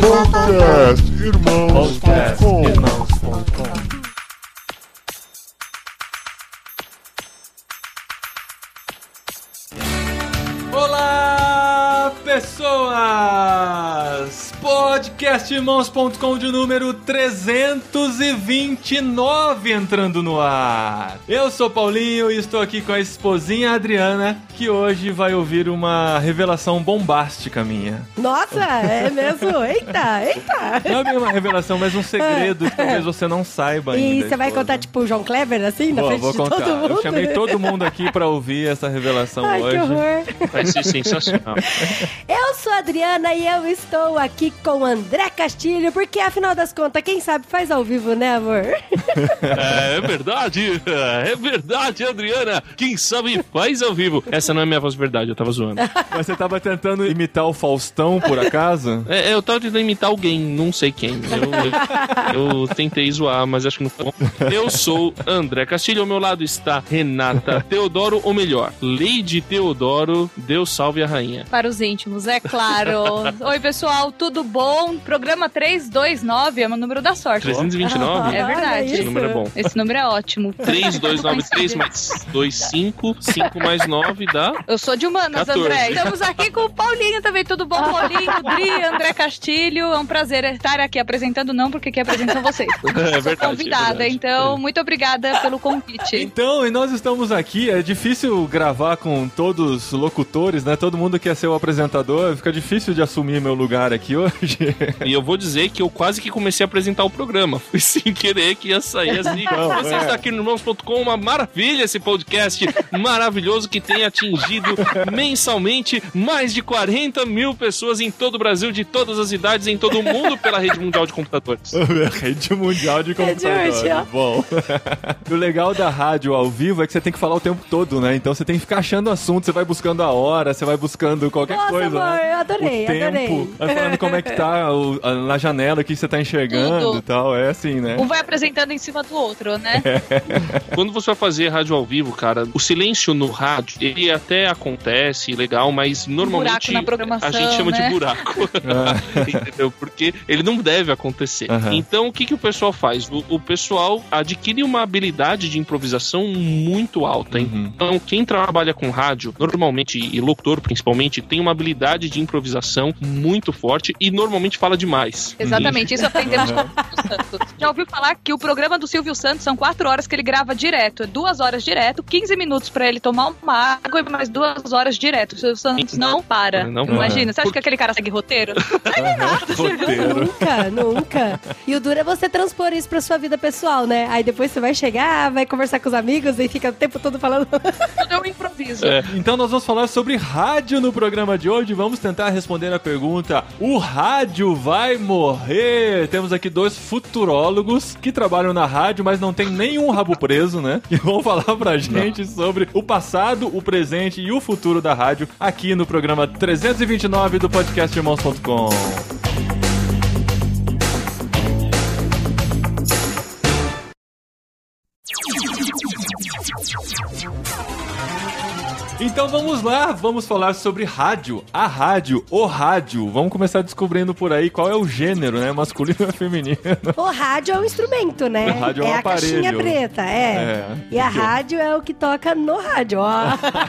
Podcast Irmãos.com Irmãos.com. Olá, pessoas! Podcastirmãos.com de número 329 entrando no ar. Eu sou Paulinho e estou aqui com a esposinha Adriana, que hoje vai ouvir uma revelação bombástica minha. Nossa, é mesmo? Eita, eita! Não é bem uma revelação, mas um segredo que talvez você não saiba ainda. E você vai esposa. contar, tipo, o João Kleber, assim, na Vou, frente vou de contar. todo mundo? Eu chamei todo mundo aqui pra ouvir essa revelação Ai, hoje. que horror. Vai ser sensacional. Eu sou a Adriana e eu estou aqui com o André Castilho, porque afinal das contas, quem sabe faz ao vivo, né, amor? É, é verdade, é verdade, Adriana. Quem sabe faz ao vivo. Essa não é minha voz de verdade, eu tava zoando. Mas você tava tentando imitar o Faustão, por acaso? É, eu tava tentando imitar alguém, não sei quem. Eu, eu- eu tentei zoar, mas acho que não foi bom. Eu sou André Castilho, ao meu lado está Renata Teodoro, ou melhor, Lady Teodoro, Deus salve a rainha. Para os íntimos, é claro. Oi, pessoal, tudo bom? Programa 329 é o número da sorte. 329? É verdade. Esse número é bom. Esse número é ótimo. 3293 mais 25, 5 mais 9 dá. Eu sou de humanas, 14. André. Estamos aqui com o Paulinho também. Tudo bom, Paulinho? Dri, André Castilho. É um prazer estar aqui apresentando, não porque quem apresentam vocês. É Sou verdade. convidada, é verdade. então muito obrigada pelo convite. Então, e nós estamos aqui. É difícil gravar com todos os locutores, né? Todo mundo quer ser o apresentador. Fica difícil de assumir meu lugar aqui hoje. E eu vou dizer que eu quase que comecei a apresentar o programa. Fui sem querer que ia sair assim. Não, Você é. está aqui no irmãos.com, uma maravilha esse podcast maravilhoso que tem atingido mensalmente mais de 40 mil pessoas em todo o Brasil, de todas as idades, em todo o mundo, pela rede mundial de computadores. Rede mundial de computadores. mundial. Bom. o legal da rádio ao vivo é que você tem que falar o tempo todo, né? Então você tem que ficar achando assunto, você vai buscando a hora, você vai buscando qualquer Nossa, coisa. amor, né? eu adorei, o tempo, adorei. vai falando como é que tá o- a- na janela, o que você tá enxergando Tudo. e tal. É assim, né? Um vai apresentando em cima do outro, né? Quando você vai fazer rádio ao vivo, cara, o silêncio no rádio, ele até acontece, legal, mas normalmente a gente chama né? de buraco. Entendeu? Porque ele não deve acontecer. Aham. Então, o que, que o pessoal faz? O, o pessoal adquire uma habilidade de improvisação muito alta. Uhum. Então, quem trabalha com rádio, normalmente, e locutor principalmente, tem uma habilidade de improvisação muito forte e normalmente fala demais. Exatamente, isso aprendemos com o Silvio Santos. Já ouviu falar que o programa do Silvio Santos são quatro horas que ele grava direto, é duas horas direto, 15 minutos pra ele tomar uma água e mais duas horas direto. O Silvio Santos não para. Não para. Imagina, você acha que aquele cara segue roteiro? Roteiro. Nunca, nunca. E o duro é você transpor isso pra sua vida pessoal, né? Aí depois você vai chegar, vai conversar com os amigos e fica o tempo todo falando. Tudo é um improviso. É. Então nós vamos falar sobre rádio no programa de hoje. Vamos tentar responder a pergunta: o rádio vai morrer? Temos aqui dois futurólogos que trabalham na rádio, mas não tem nenhum rabo preso, né? E vão falar pra gente sobre o passado, o presente e o futuro da rádio aqui no programa 329 do podcast irmãos.com. Então vamos lá, vamos falar sobre rádio, a rádio, o rádio. Vamos começar descobrindo por aí qual é o gênero, né? Masculino ou feminino. O rádio é um instrumento, né? O rádio é um a caixinha aparelho. preta, é. É. E a rádio é o que toca no rádio, ó.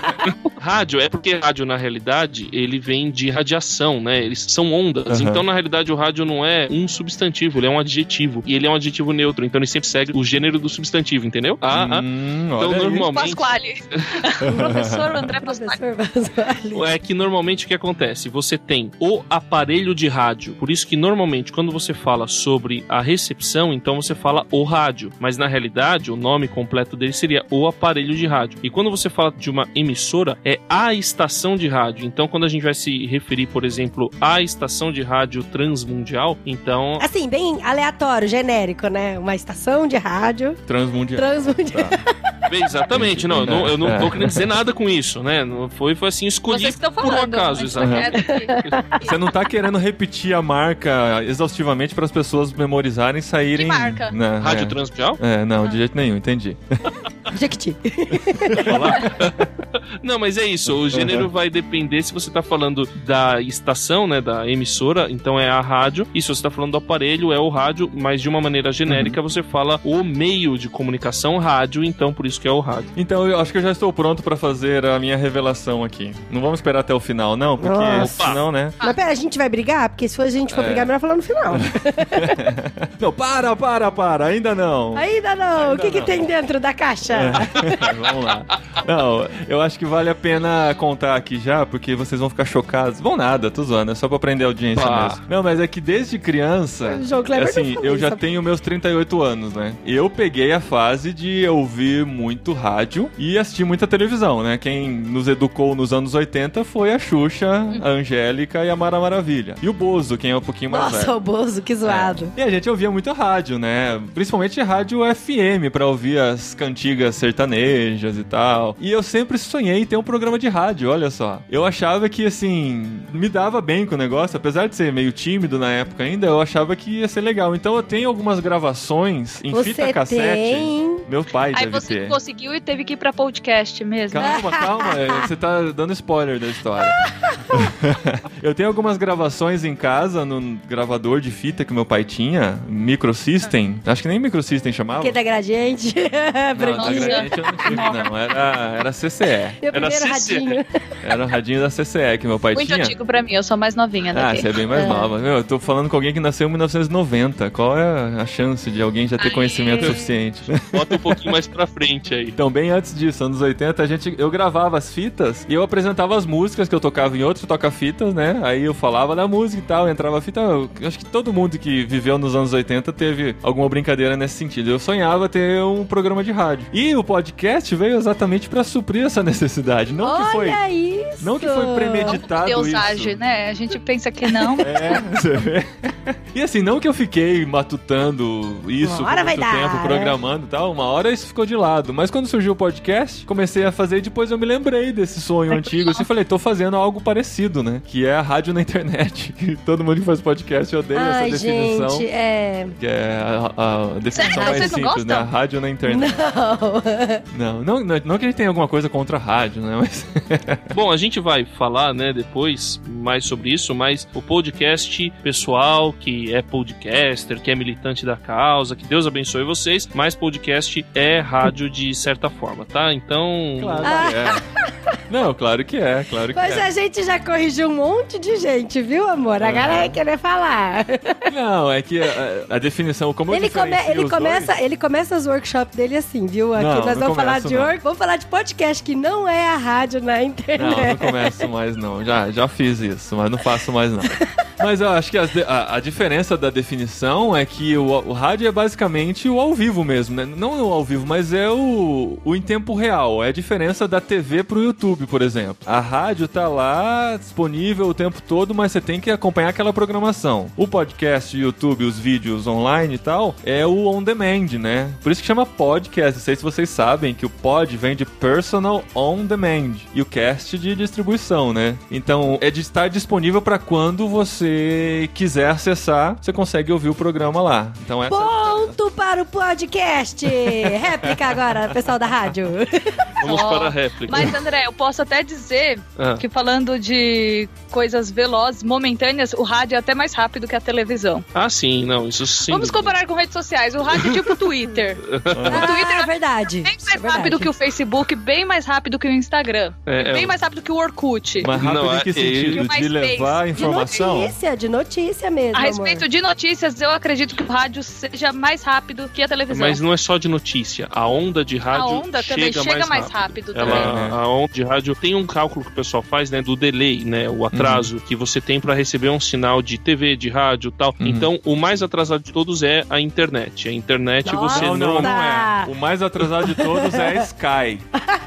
Rádio é porque rádio, na realidade, ele vem de radiação, né? Eles são ondas. Aham. Então, na realidade, o rádio não é um substantivo, ele é um adjetivo. E ele é um adjetivo neutro, então ele sempre segue o gênero do substantivo, entendeu? Ah, ah. Hum, Então, olha aí. normalmente. Pasquale. Professor André. É que normalmente o que acontece? Você tem o aparelho de rádio. Por isso que normalmente quando você fala sobre a recepção, então você fala o rádio. Mas na realidade, o nome completo dele seria o aparelho de rádio. E quando você fala de uma emissora, é a estação de rádio. Então quando a gente vai se referir, por exemplo, à estação de rádio transmundial, então Assim, bem aleatório, genérico, né? Uma estação de rádio Transmundial. transmundial. Bem, Exatamente, não, eu não, eu não É. tô querendo dizer nada com isso, né? Não Foi, foi assim, escolhi por um falando. acaso, é- Você não tá querendo repetir a marca exaustivamente para as pessoas memorizarem e saírem. Que marca? Né, Rádio é. transmundial? É, não, de jeito nenhum, entendi. Jequiti. Não, mas é isso. O gênero vai depender se você tá falando da estação, né, da emissora, então é a rádio. E se você tá falando do aparelho, é o rádio, mas de uma maneira genérica você fala o meio de comunicação rádio, então por isso que é o rádio. Então eu acho que eu já estou pronto pra fazer a minha revelação aqui. Não vamos esperar até o final, não, porque Nossa. senão, né? Mas pera, a gente vai brigar? Porque se for a gente for brigar, é melhor falar no final. Não, para, para, para, ainda não. Ainda não. o que, que não. tem dentro da caixa? Vamos lá. Não, eu acho que vale a pena contar aqui já, porque vocês vão ficar chocados. Vão nada, tô zoando, é só pra prender a audiência Pá. mesmo. Não, mas é que desde criança, assim, eu já isso. tenho meus 38 anos, né? Eu peguei a fase de ouvir muito rádio e assistir muita televisão, né? Quem nos educou nos anos 80 foi a Xuxa, a Angélica e a Mara Maravilha. E o Bozo, quem é um pouquinho mais velho. Nossa, o Bozo, que zoado. E a gente ouvia muito rádio, né? Principalmente rádio FM pra ouvir as cantigas sertanejas e tal. E eu sempre sonhei em ter um programa de rádio, olha só. Eu achava que, assim, me dava bem com o negócio, apesar de ser meio tímido na época ainda, eu achava que ia ser legal. Então eu tenho algumas gravações em Você fita cassete. tem? Meu pai Aí deve você ter. conseguiu e teve que ir pra podcast mesmo. Calma, calma, é, você tá dando spoiler da história. eu tenho algumas gravações em casa no gravador de fita que meu pai tinha, Microsystem. Acho que nem Microsystem chamava. Que da gradiente. Não, Gradiente eu não tive, não. Era, era CCE. Meu Era primeiro CC. radinho. Era o radinho da CCE que meu pai Muito tinha. antigo pra mim, eu sou mais novinha Ah, daqui. você é bem mais É. nova. Meu, eu tô falando com alguém que nasceu em 1990. Qual é a chance de alguém já ter Ai. conhecimento suficiente? Bota um pouquinho mais pra frente aí. Então, bem antes disso, anos 80, a gente, eu gravava as fitas e eu apresentava as músicas que eu tocava em outros toca-fitas, né? Aí eu falava da música e tal, entrava a fita. Eu acho que todo mundo que viveu nos anos 80 teve alguma brincadeira nesse sentido. Eu sonhava ter um programa de rádio. E o podcast veio exatamente pra suprir essa necessidade. Não que foi. Olha isso. Não que foi premeditado Deus isso. age, né? A gente pensa que não. É, você vê. E assim, não que eu fiquei matutando isso por muito dar, tempo, programando e tal, uma hora isso ficou de lado. Mas quando surgiu o podcast, comecei a fazer e depois eu me lembrei desse sonho antigo. Assim, falei, tô fazendo algo parecido, né? Que é a rádio na internet. Que todo mundo que faz podcast odeia Ai, essa definição. gente, é. Que é a, a- definição Sério? mais Vocês não simples, né? A rádio na internet. Não. Não, não, não, não que a gente tenha alguma coisa contra a rádio, né? Mas Bom, a gente vai falar, né, depois mais sobre isso, mas o podcast pessoal que é podcaster, que é militante da causa, que Deus abençoe vocês, mas podcast é rádio de certa forma, tá? Então, claro que é. Não, claro que é, claro que Mas é. a gente já corrigiu um monte de gente, viu, amor? A galera vai querer falar. Não, é que a, a definição, como eu Ele, come- ele os começa, dois- ele começa os workshops dele assim, viu? Aqui Não, nós não vamos falar de não. work, vamos falar de podcast que não é a rádio na Não, internet. não começo mais não. Já, já fiz isso, mas não faço mais não. Mas eu acho que as a, a diferença da definição é que o, o rádio é basicamente o ao vivo mesmo, né? Não o ao vivo, mas é o, o em tempo real. É a diferença da TV pro YouTube, por exemplo. A rádio tá lá disponível o tempo todo, mas você tem que acompanhar aquela programação. O podcast, o YouTube, os vídeos online e tal, é o on demand, né? Por isso que chama podcast. Não sei se vocês sabem que o pod vem de personal on demand e o cast de distribuição, né? Então é de estar disponível para quando você quiser acessar, você consegue ouvir o programa lá. Então essa Ponto para o podcast! Réplica agora, pessoal da rádio. vamos Ó, para a réplica. Mas, André, eu posso até dizer Ah. que falando de coisas velozes, momentâneas, o rádio é até mais rápido que a televisão. Ah, sim, não, isso sim. Vamos comparar com redes sociais. O rádio é tipo o Twitter. ah, Twitter é verdade. Bem Isso mais é verdade. rápido que o Facebook, bem mais rápido que o Instagram. É, é bem mais rápido que o Orkut. Mas rápido Não, em que é- sentido? e o De levar De informação? notícia, de notícia mesmo, A respeito amor. de notícias, eu acredito que o rádio seja mais rápido que a televisão. Mas não é só de notícia. A onda de a rádio onda também chega, chega mais mais rápido, Ela, também. né? A onda de rádio tem um cálculo que o pessoal faz, né, do delay, né, o atraso Uhum. que você tem para receber um sinal de TV, de rádio, tal. Uhum. Então, o mais atrasado de todos é a internet. A internet Nossa. você Não, não, não, não é. O mais atrasado de todos é a Sky.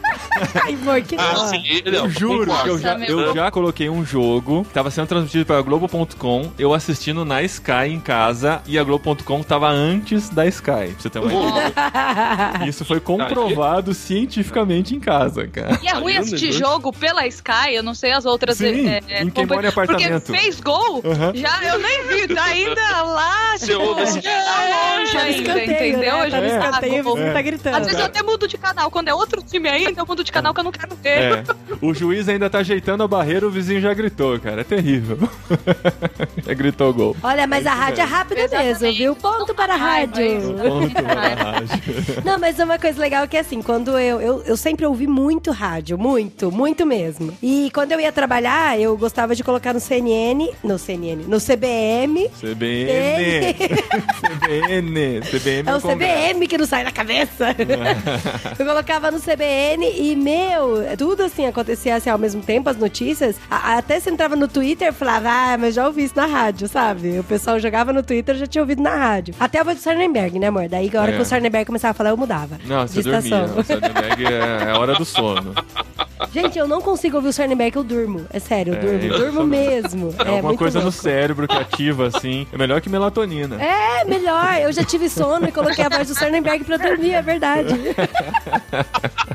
Ai, amor, que Ah, sim, não, Eu juro concordo. que eu já, eu já coloquei um jogo que tava sendo transmitido pela Globo.com, eu assistindo na Sky em casa e a Globo.com tava antes da Sky, pra você ter uma ideia. Isso foi comprovado cientificamente em casa, cara. E é ruim assistir jogo pela Sky, eu não sei as outras. Sim, é, é, em quem mora em apartamento. Porque fez gol, Aham. já eu nem vi, tá ainda lá, tipo, tá longe Tá no ainda, entendeu? né? Eu Tá já É. escanteio, você tá gritando. Às vezes eu até mudo de canal. Quando é outro time ainda, eu mudo de canal que eu não quero ver. É, o juiz ainda tá ajeitando a barreira, o vizinho já gritou, cara. É terrível. já gritou gol. Olha, mas a rádio é rápida Exatamente. mesmo, viu? Ponto para a rádio. Ponto para a rádio. Não, mas uma coisa legal é que assim, quando eu, eu, eu sempre ouvi muito rádio, muito, muito mesmo. E quando eu ia trabalhar, eu gostava de colocar no CNN, no CNN, no CBM. CBN. CBN. CBN É o Congresso. CBM que não sai da cabeça. eu colocava no CBN e, meu, tudo assim acontecia assim ao mesmo tempo, as notícias. A- até você entrava no Twitter e falava, ah, mas já ouvi isso na rádio, sabe? O pessoal jogava no Twitter, já tinha ouvido na rádio. Até a voz do Sarnenberg, né, amor? Daí, a hora É. que o Sarnenberg começava a falar, eu mudava. Não, de você dormia. estação. O Sardenberg é, é hora do sono. Gente, eu não consigo ouvir o Sarnenberg, eu durmo. É sério, eu É, durmo. eu- durmo mesmo. É, É, alguma coisa no louco. cérebro que ativa, assim. É melhor que melatonina. É, melhor. Eu já tive sono e coloquei a voz do Sarnenberg pra dormir, é verdade.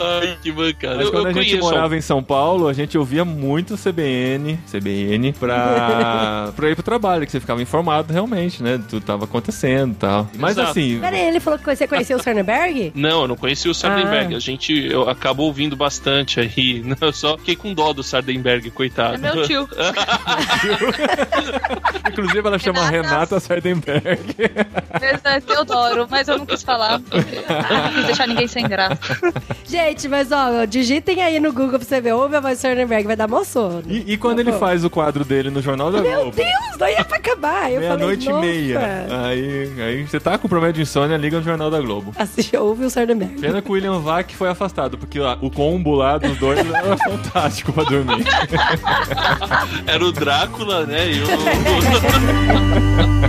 Ai, que bancada. Mas Eu, quando eu a gente conheço morava em São Paulo, a gente ouvia muito CBN, CBN, pra, pra ir pro trabalho, que você ficava informado realmente, né? Tudo tava acontecendo e tal. Mas Exato. assim, Pera aí, ele falou que você conheceu o Sarnenberg? Não, eu não conheci o Sardenberg. Ah. A gente eu, acabou ouvindo bastante aí. Não, eu só fiquei com dó do Sardenberg, coitado. É meu tio. inclusive ela chama Renata. Renata Sardenberg. Esse é Teodoro, mas eu não quis falar. Não quis deixar ninguém sem graça. Gente, mas ó, digitem aí no Google pra você ver. Ouve a voz do Sarnenberg, vai dar mó sono. E, e quando ele Tá bom. faz o quadro dele no Jornal da Meu Globo? Deus, não ia pra acabar. Meia-noite e meia. Aí, aí você tá com problema de insônia, liga no Jornal da Globo. Assiste, ouve o Sarnenberg. Pena que o William Vac foi afastado, porque ó, o combo lá dos dois era fantástico pra dormir. Era o Drácula, né? E o...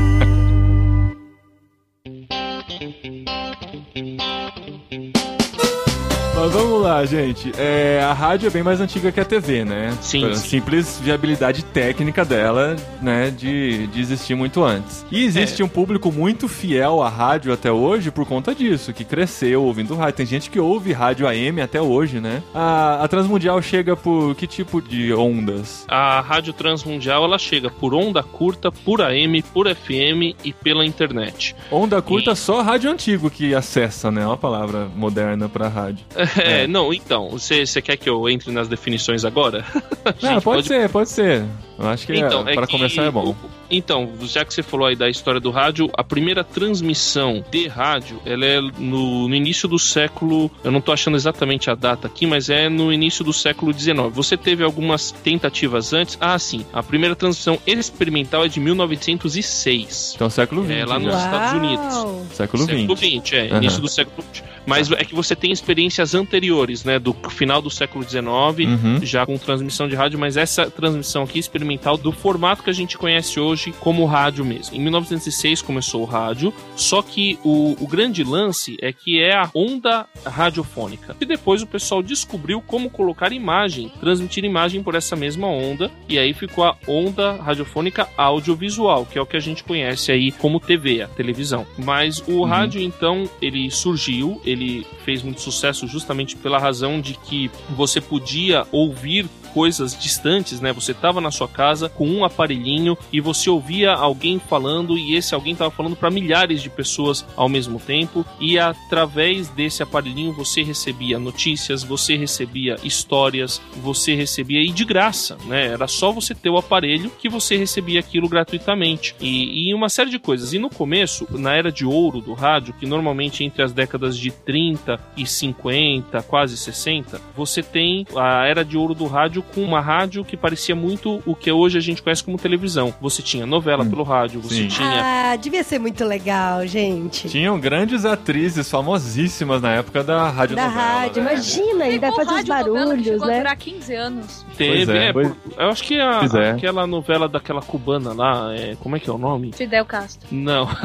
Mas vamos lá, gente. É, a rádio é bem mais antiga que a TV, né? Sim, Pela sim. Simples viabilidade técnica dela, né? De, de existir muito antes. E existe É. um público muito fiel à rádio até hoje por conta disso, que cresceu ouvindo rádio. Tem gente que ouve rádio AM até hoje, né? A, a Transmundial chega por que tipo de ondas? A Rádio Transmundial ela chega por onda curta, por AM, por FM e pela internet. Onda curta E- só rádio antigo que acessa, né? É uma palavra moderna pra rádio. É, É. não, então, você quer que eu entre nas definições agora? Não, gente pode, ser, pode ser. Eu acho que Então, é, é para começar é bom. o- Então, já que você falou aí da história do rádio, a primeira transmissão de rádio, ela é no, no início do século, eu não tô achando exatamente a data aqui, mas é no início do século XIX. Você teve algumas tentativas antes? Ah, sim. A primeira transmissão experimental é de 1906. Então, século XX. É, lá nos já. Estados Unidos. Século Século XX. XX, é, Aham. início do século XX. Mas é que você tem experiências anteriores, né, do final do século XIX, Uhum. já com transmissão de rádio, mas essa transmissão aqui experimental do formato que a gente conhece hoje como rádio mesmo. Em 1906 começou o rádio, só que o, o grande lance é que é a onda radiofônica. E depois o pessoal descobriu como colocar imagem, transmitir imagem por essa mesma onda, e aí ficou a onda radiofônica audiovisual, que é o que a gente conhece aí como TV, a televisão. Mas o rádio, então, ele surgiu, ele fez muito sucesso justamente pela razão de que você podia ouvir coisas distantes, né? Você tava na sua casa com um aparelhinho e você ouvia alguém falando e esse alguém tava falando para milhares de pessoas ao mesmo tempo e através desse aparelhinho você recebia notícias, você recebia histórias, você recebia e de graça, né? Era só você ter o aparelho que você recebia aquilo gratuitamente e, e uma série de coisas. E no começo, na era de ouro do rádio, que normalmente entre as décadas de 30 e 50, quase 60, você tem a era de ouro do rádio rádio com uma rádio que parecia muito o que hoje a gente conhece como televisão. Você tinha novela pelo rádio, você Sim. tinha Ah, devia ser muito legal, gente. Tinham grandes atrizes famosíssimas na época da rádio Da rádio, né? imagina, ainda Tem fazer os novela barulhos, né? durar 15 anos. Teve, Pois é, é, pois- eu acho que a, é. aquela novela daquela cubana lá, é, como é que é o nome? Fidel Castro. Não.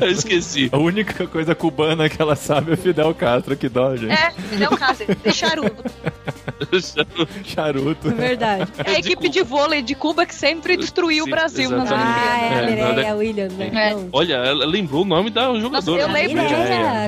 eu esqueci. A única coisa cubana que ela sabe é Fidel Castro, que dó, gente. É, Fidel Castro. E charuto. Charuto. Verdade. É a equipe de vôlei de Cuba que sempre destruiu Sim, o Brasil nas exatamente. Ah, é, a Olimpíadas. É, Mireia não, Williams, né? É. Olha, ela lembrou o nome da jogadora. eu né? lembro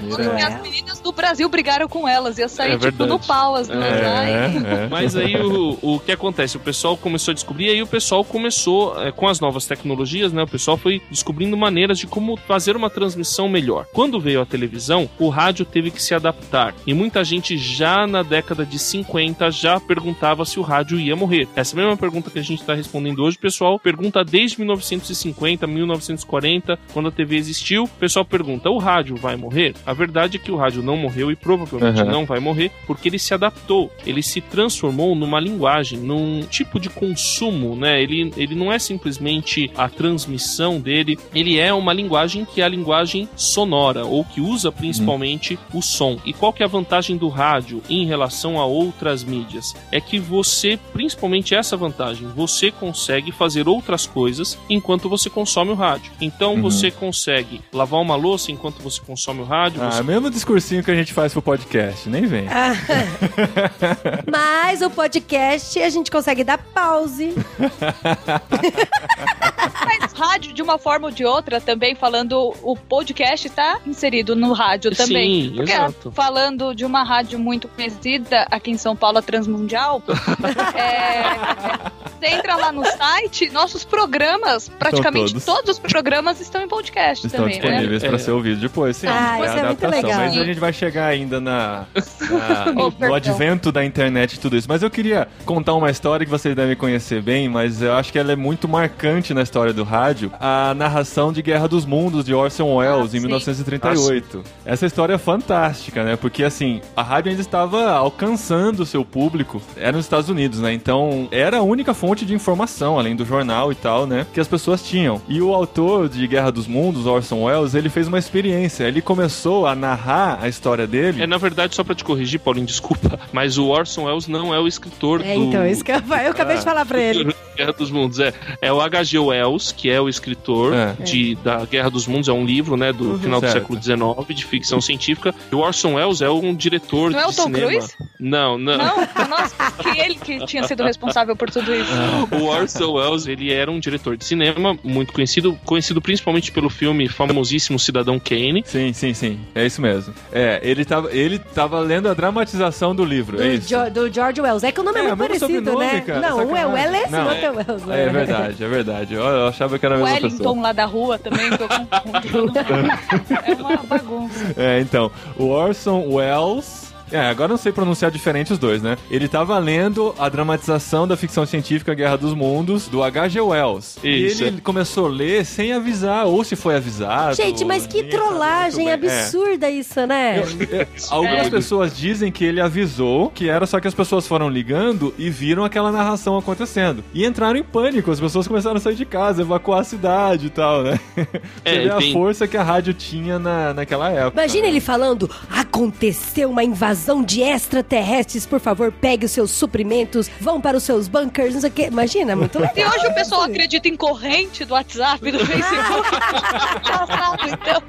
Porque Mireia. as meninas do Brasil brigaram com elas. Ia sair, É tipo, no pau as duas. É, é. Mas aí o, o que acontece? O pessoal começou a descobrir, aí o pessoal começou, é, com as novas tecnologias, né? O pessoal foi descobrindo maneiras de como fazer uma transmissão melhor. Quando veio a televisão, o rádio teve que se adaptar. E muita gente já na década de 50 já perguntava se o rádio ia morrer. Essa mesma pergunta que a gente está respondendo hoje, pessoal pergunta desde 1950, 1940, quando a TV existiu. O pessoal pergunta: o rádio vai morrer? A verdade é que o rádio não morreu e provavelmente Uhum. não vai morrer porque ele se adaptou. Ele se transformou numa linguagem, num tipo de consumo, né? Ele, ele não é simplesmente a transmissão dele, ele é uma linguagem que é a linguagem sonora, ou que usa principalmente o som. E qual que é a vantagem do rádio em relação a outras mídias? É que você, principalmente essa vantagem, você consegue fazer outras coisas enquanto você consome o rádio. Então Uhum. você consegue lavar uma louça enquanto você consome o rádio, Ah, você mesmo discursinho que a gente faz pro podcast, nem vem. Ah. Mas o podcast a gente consegue dar pause. Mas rádio, de uma forma ou de outra, também falando, o podcast tá inserido no rádio também. Sim, Porque, exato. falando de uma rádio muito conhecida aqui em São Paulo, a Transmundial, é, você entra lá no site, nossos programas, praticamente todos. todos. os programas estão em podcast Estão também, né? disponíveis É. pra ser ouvido depois, sim. Ah, é isso é muito legal. Mas a gente vai chegar ainda na, na- Oh, no perdão. advento da internet e tudo isso. Mas eu queria contar uma história que vocês devem conhecer bem, mas eu acho que ela é muito marcante na história do rádio. A narração de Guerra dos Mundos, de Orson Welles, Ah, em sim. 1938. Essa história é fantástica, né? Porque, assim, a rádio ainda estava alcançando o seu público. Era nos Estados Unidos, né? Então, era a única fonte de informação, além do jornal e tal, né? Que as pessoas tinham. E o autor de Guerra dos Mundos, Orson Welles, ele fez uma experiência. Ele começou a narrar a história dele. É, na verdade, só pra te corrigir, Paulinho, desculpa, mas o Orson Welles não é o escritor É, do então, isso que eu, eu acabei de falar pra ele. Guerra dos Mundos. É, é o H.G. Wells, que é o escritor É. de, da Guerra dos Mundos, é um livro, né, do final do certo. século XIX, de ficção científica. E o Orson Welles é um diretor Não é o de Tom cinema. Cruise? Não, não. Não, nossa, que ele que tinha sido responsável por tudo isso. O Orson Welles, ele era um diretor de cinema muito conhecido, conhecido principalmente pelo filme famosíssimo Cidadão Kane. Sim, sim, sim. É isso mesmo. É, ele tava, ele tava lendo a dramatização do livro. Do, é isso. Jo- do George Wells. É que o nome é, É, muito mesmo parecido, né? cara, não, um é. Welles e o Não, outro é Wells. né? É verdade, é verdade. Eu, eu achava que era a O mesma Wellington pessoa. lá da rua também, que eu confundo. É uma bagunça. É, então, o Orson Welles. É, agora eu não sei pronunciar diferente os dois, né? Ele tava lendo a dramatização da ficção científica Guerra dos Mundos, do H.G. Wells. Isso. E ele começou a ler sem avisar, ou se foi avisado. Gente, mas que trollagem. É. absurda isso, né? É, Algumas pessoas dizem que ele avisou que era só que as pessoas foram ligando e viram aquela narração acontecendo. E entraram em pânico, as pessoas começaram a sair de casa, evacuar a cidade e tal, né? É, Você vê a força que a rádio tinha na, naquela época. Imagina ele falando: aconteceu uma invasão de extraterrestres, por favor, pegue os seus suprimentos, vão para os seus bunkers, não sei o quê. Imagina, muito legal. E hoje o pessoal acredita em corrente do WhatsApp, do Facebook. Então.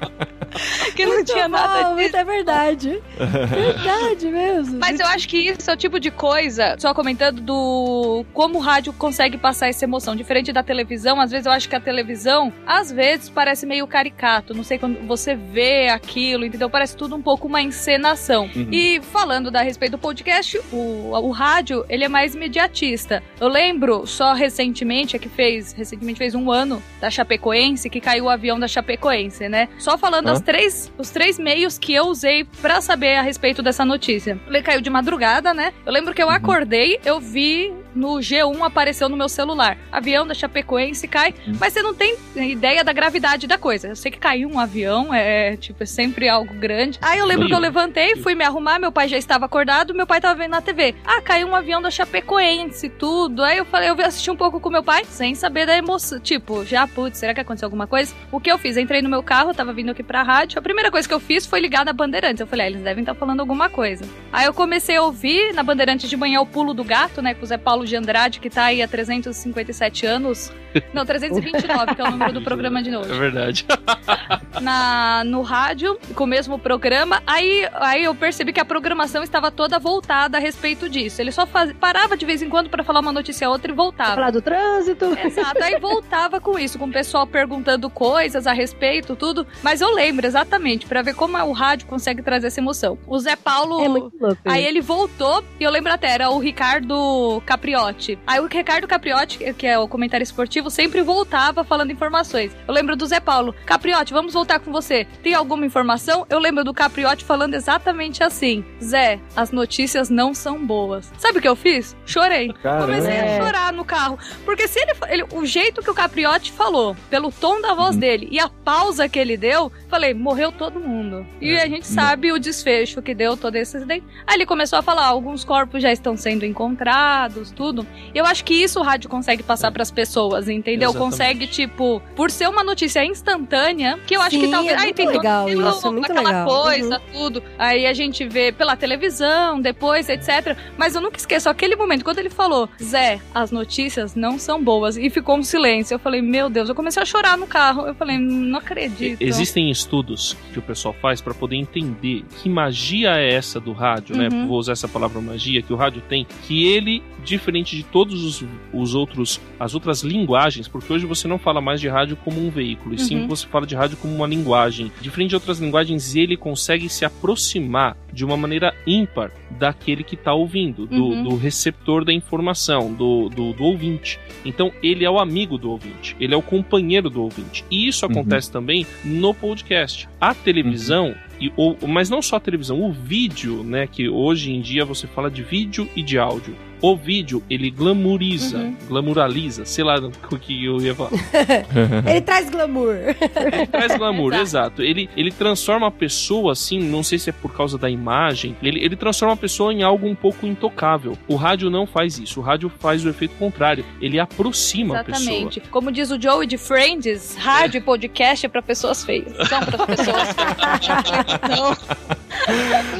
Que não Muito tinha bom, nada disso. muito é verdade. verdade mesmo. Mas eu acho que isso é o tipo de coisa, só comentando do como o rádio consegue passar essa emoção. Diferente da televisão, às vezes eu acho que a televisão, às vezes, parece meio caricato. Não sei quando você vê aquilo, entendeu? Parece tudo um pouco uma encenação. E falando da respeito do podcast, o, o rádio, ele é mais imediatista. Eu lembro só recentemente, é que fez, recentemente fez um ano da Chapecoense, que caiu o avião da Chapecoense, né? Só falando as três, os três meios que eu usei pra saber a respeito dessa notícia. Ele caiu de madrugada, né? Eu lembro que eu acordei, eu vi no G1 apareceu no meu celular. Avião da Chapecoense cai, mas você não tem ideia da gravidade da coisa. Eu sei que caiu um avião, é tipo, é sempre algo grande. Aí eu lembro que eu levantei, fui me arrumar, meu pai já estava acordado, meu pai tava vendo na TV. Ah, caiu um avião da Chapecoense, tudo. Aí eu falei, eu assisti um pouco com meu pai, sem saber da emoção. Tipo, já, putz, será que aconteceu alguma coisa? O que eu fiz? Entrei no meu carro, tava vindo aqui pra rádio. A primeira coisa que eu fiz foi ligar na Bandeirantes. Eu falei, ah, eles devem estar falando alguma coisa. Aí eu comecei a ouvir na Bandeirantes de manhã o pulo do gato, né? Com o Zé Paulo de Andrade, que tá aí há 357 anos. Não, 329, que é o número do programa de novo. É verdade. Na, no rádio, com o mesmo programa. Aí, aí eu percebi que a programação estava toda voltada a respeito disso. Ele só faz, parava de vez em quando para falar uma notícia ou outra e voltava. Falar do trânsito. Exato, aí voltava com isso, com o pessoal perguntando coisas a respeito, tudo. Mas eu lembro exatamente, para ver como o rádio consegue trazer essa emoção. O Zé Paulo. É muito louco. Aí ele voltou, e eu lembro até, era o Ricardo Capriotti. Aí o Ricardo Capriotti, que é o comentário esportivo, sempre voltava falando informações. Eu lembro do Zé Paulo. Capriotti, vamos voltar com você. Tem alguma informação? Eu lembro do Capriotti falando exatamente assim. Zé, as notícias não são boas. Sabe o que eu fiz? Chorei. Caramba. Comecei a É. chorar no carro. Porque se ele, ele- O jeito que o Capriotti falou, pelo tom da voz dele e a pausa que ele deu, falei, morreu todo mundo. E É. a gente sabe o desfecho que deu todo esse acidente. Aí ele começou a falar: alguns corpos já estão sendo encontrados, tudo. E eu acho que isso o rádio consegue passar pras pessoas, entendeu? Exatamente. Consegue, tipo, por ser uma notícia instantânea, que eu acho que Sim, talvez. é Ai, muito tem todo legal isso, é muito aquela legal. Uhum. coisa, tudo. Aí a gente vê pela televisão, depois, etc. Mas eu nunca esqueço aquele momento, quando ele falou, Zé, as notícias não são boas. E ficou um silêncio. Eu falei, meu Deus, eu comecei a chorar no carro. Eu falei, não acredito. Existem estudos que o pessoal faz para poder entender que magia é essa do rádio, né? Uhum. Vou usar essa palavra magia que o rádio tem, que ele, diferente de todos os, os outros, as outras linguagens, porque hoje você não fala mais de rádio como um veículo, e sim Uhum. você fala de rádio como uma linguagem. Diferente de outras linguagens, ele consegue se aproximar de uma maneira ímpar daquele que está ouvindo, do, Uhum. do receptor da informação, do, do, do ouvinte. Então, ele é o amigo do ouvinte, ele é o companheiro do ouvinte. E isso Uhum. acontece também no podcast. A televisão, e, ou, mas não só a televisão, o vídeo, né? Que hoje em dia você fala de vídeo e de áudio. O vídeo, ele glamoriza, Uhum. glamuraliza, sei lá o que eu ia falar. Ele traz glamour. Ele traz glamour, Exato. exato. Ele, ele transforma a pessoa, assim, não sei se é por causa da imagem, ele, ele transforma a pessoa em algo um pouco intocável. O rádio não faz isso, o rádio faz o efeito contrário. Ele aproxima a pessoa. Exatamente. Como diz o Joey de Friends, rádio e podcast é pra pessoas feias. São pra pessoas feias.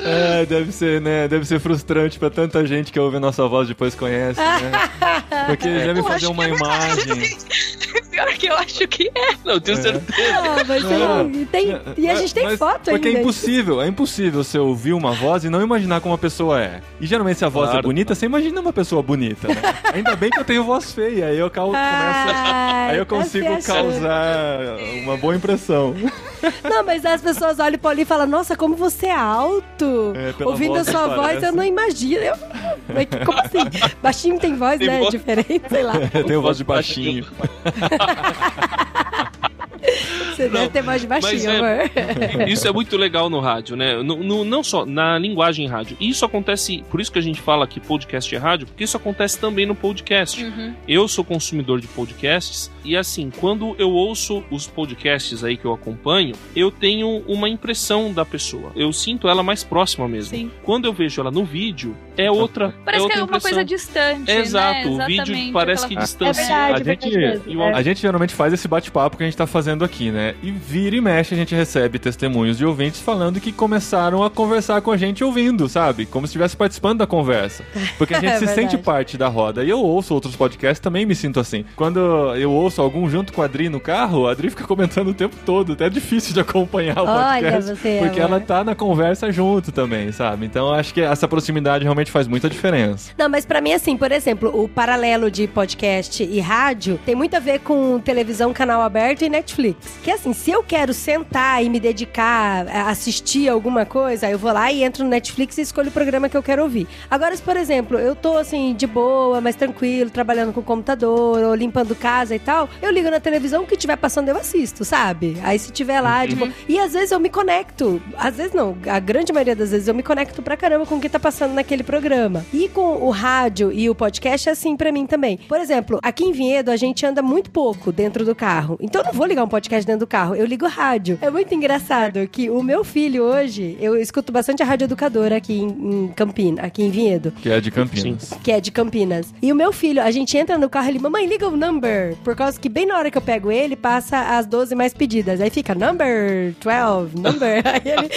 É, deve ser, né? Deve ser frustrante pra tanta gente que ouve a nossa voz e depois conhece, né? Porque deve eu fazer uma é imagem. Pior que eu acho que é. Não, tenho É. certeza. Ah, mas Não. tem, tem- e a gente tem Mas- foto Porque ainda. é impossível, é impossível você ouvir uma voz e não imaginar como a pessoa é. E geralmente se a voz é Claro. bonita, você imagina uma pessoa bonita, né? Ainda bem que eu tenho voz feia, aí eu cal- começo... Ai, Aí eu tá consigo causar uma boa impressão. Não, mas as pessoas olham pra ali e falam, nossa, como você é alto. É, Ouvindo a sua não voz, parece. eu não imagino. Eu, como assim? Baixinho tem voz, Tem né? voz- Diferente, sei lá. Eu tenho voz de baixinho. Você deve ter de baixinho, é-. Isso é muito legal no rádio, né? No, no- não só na linguagem rádio. Isso acontece, por isso que a gente fala que podcast é rádio, porque isso acontece também no podcast. Uhum. Eu sou consumidor de podcasts e assim, quando eu ouço os podcasts aí que eu acompanho, eu tenho uma impressão da pessoa. Eu sinto ela mais próxima mesmo. Sim. Quando eu vejo ela no vídeo, é outra. Parece é que outra é uma impressão. coisa distante. É, Exato, né? o vídeo parece que É distancia. verdade, A é gente- mesmo. A gente geralmente faz esse bate-papo que a gente tá fazendo aqui, né? E vira e mexe a gente recebe testemunhos de ouvintes falando que começaram a conversar com a gente ouvindo, sabe? Como se estivesse participando da conversa. Porque a gente É se verdade. sente parte da roda. E eu ouço outros podcasts também me sinto assim. Quando eu ouço algum junto com a Adri no carro, a Adri fica comentando o tempo todo. Até é difícil de acompanhar o Olha podcast. você, porque amor. ela tá na conversa junto também, sabe? Então acho que essa proximidade realmente faz muita diferença. Não, mas pra mim, assim, por exemplo, o paralelo de podcast e rádio tem muito a ver com televisão, canal aberto e Netflix. Que assim, se eu quero sentar e me dedicar a assistir alguma coisa, eu vou lá e entro no Netflix e escolho o programa que eu quero ouvir. Agora, se, por exemplo, eu tô assim, de boa, mais tranquilo, trabalhando com o computador ou limpando casa e tal, eu ligo na televisão, o que tiver passando eu assisto, sabe? Aí se tiver lá, de boa. E às vezes eu me conecto. Às vezes não, a grande maioria das vezes eu me conecto pra caramba com o que tá passando naquele programa. Programa. E com o rádio e o podcast é assim pra mim também. Por exemplo, aqui em Vinhedo a gente anda muito pouco dentro do carro. Então eu não vou ligar um podcast dentro do carro, eu ligo rádio. É muito engraçado que o meu filho hoje, eu escuto bastante a rádio educadora aqui em, em Campinas, aqui em Vinhedo, Que é de Campinas. que é de Campinas. E o meu filho, a gente entra no carro, ele, mamãe, liga o number. Por causa que bem na hora que eu pego ele, passa as 12 mais pedidas. Aí fica number 12, number. Aí ele-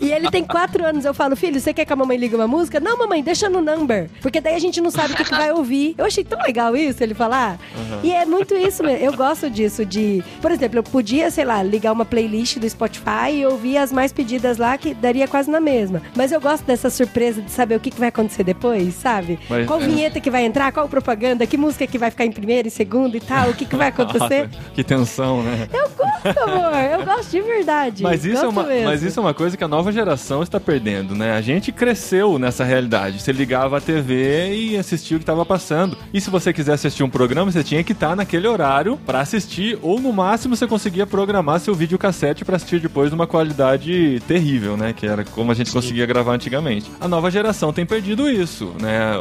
e ele tem 4 anos. Eu falo, filho, você quer que a mamãe ligue uma música? Não, mamãe, deixa no number. Porque daí a gente não sabe o que, que vai ouvir. Eu achei tão legal isso, ele falar. E é muito isso mesmo. Eu gosto disso, de. Por exemplo, eu podia, sei lá, ligar uma playlist do Spotify e ouvir as mais pedidas lá, que daria quase na mesma. Mas eu gosto dessa surpresa de saber o que, que vai acontecer depois, sabe? Mas- qual é. vinheta que vai entrar, qual propaganda, que música que vai ficar em primeiro e segundo e tal, o que, que vai acontecer. Nossa, que tensão, né? Eu gosto, amor. Eu gosto de verdade. Mas isso, é Gosto uma, mesmo. mas isso é uma coisa que a nova geração está perdendo, né? A gente cresceu nessa realidade. Você ligava a TV e assistia o que estava passando. E se você quiser assistir um programa, você tinha que estar naquele horário para assistir, ou no máximo você conseguia programar seu videocassete para assistir depois numa qualidade terrível, né? Que era como a gente conseguia gravar antigamente. A nova geração tem perdido isso, né?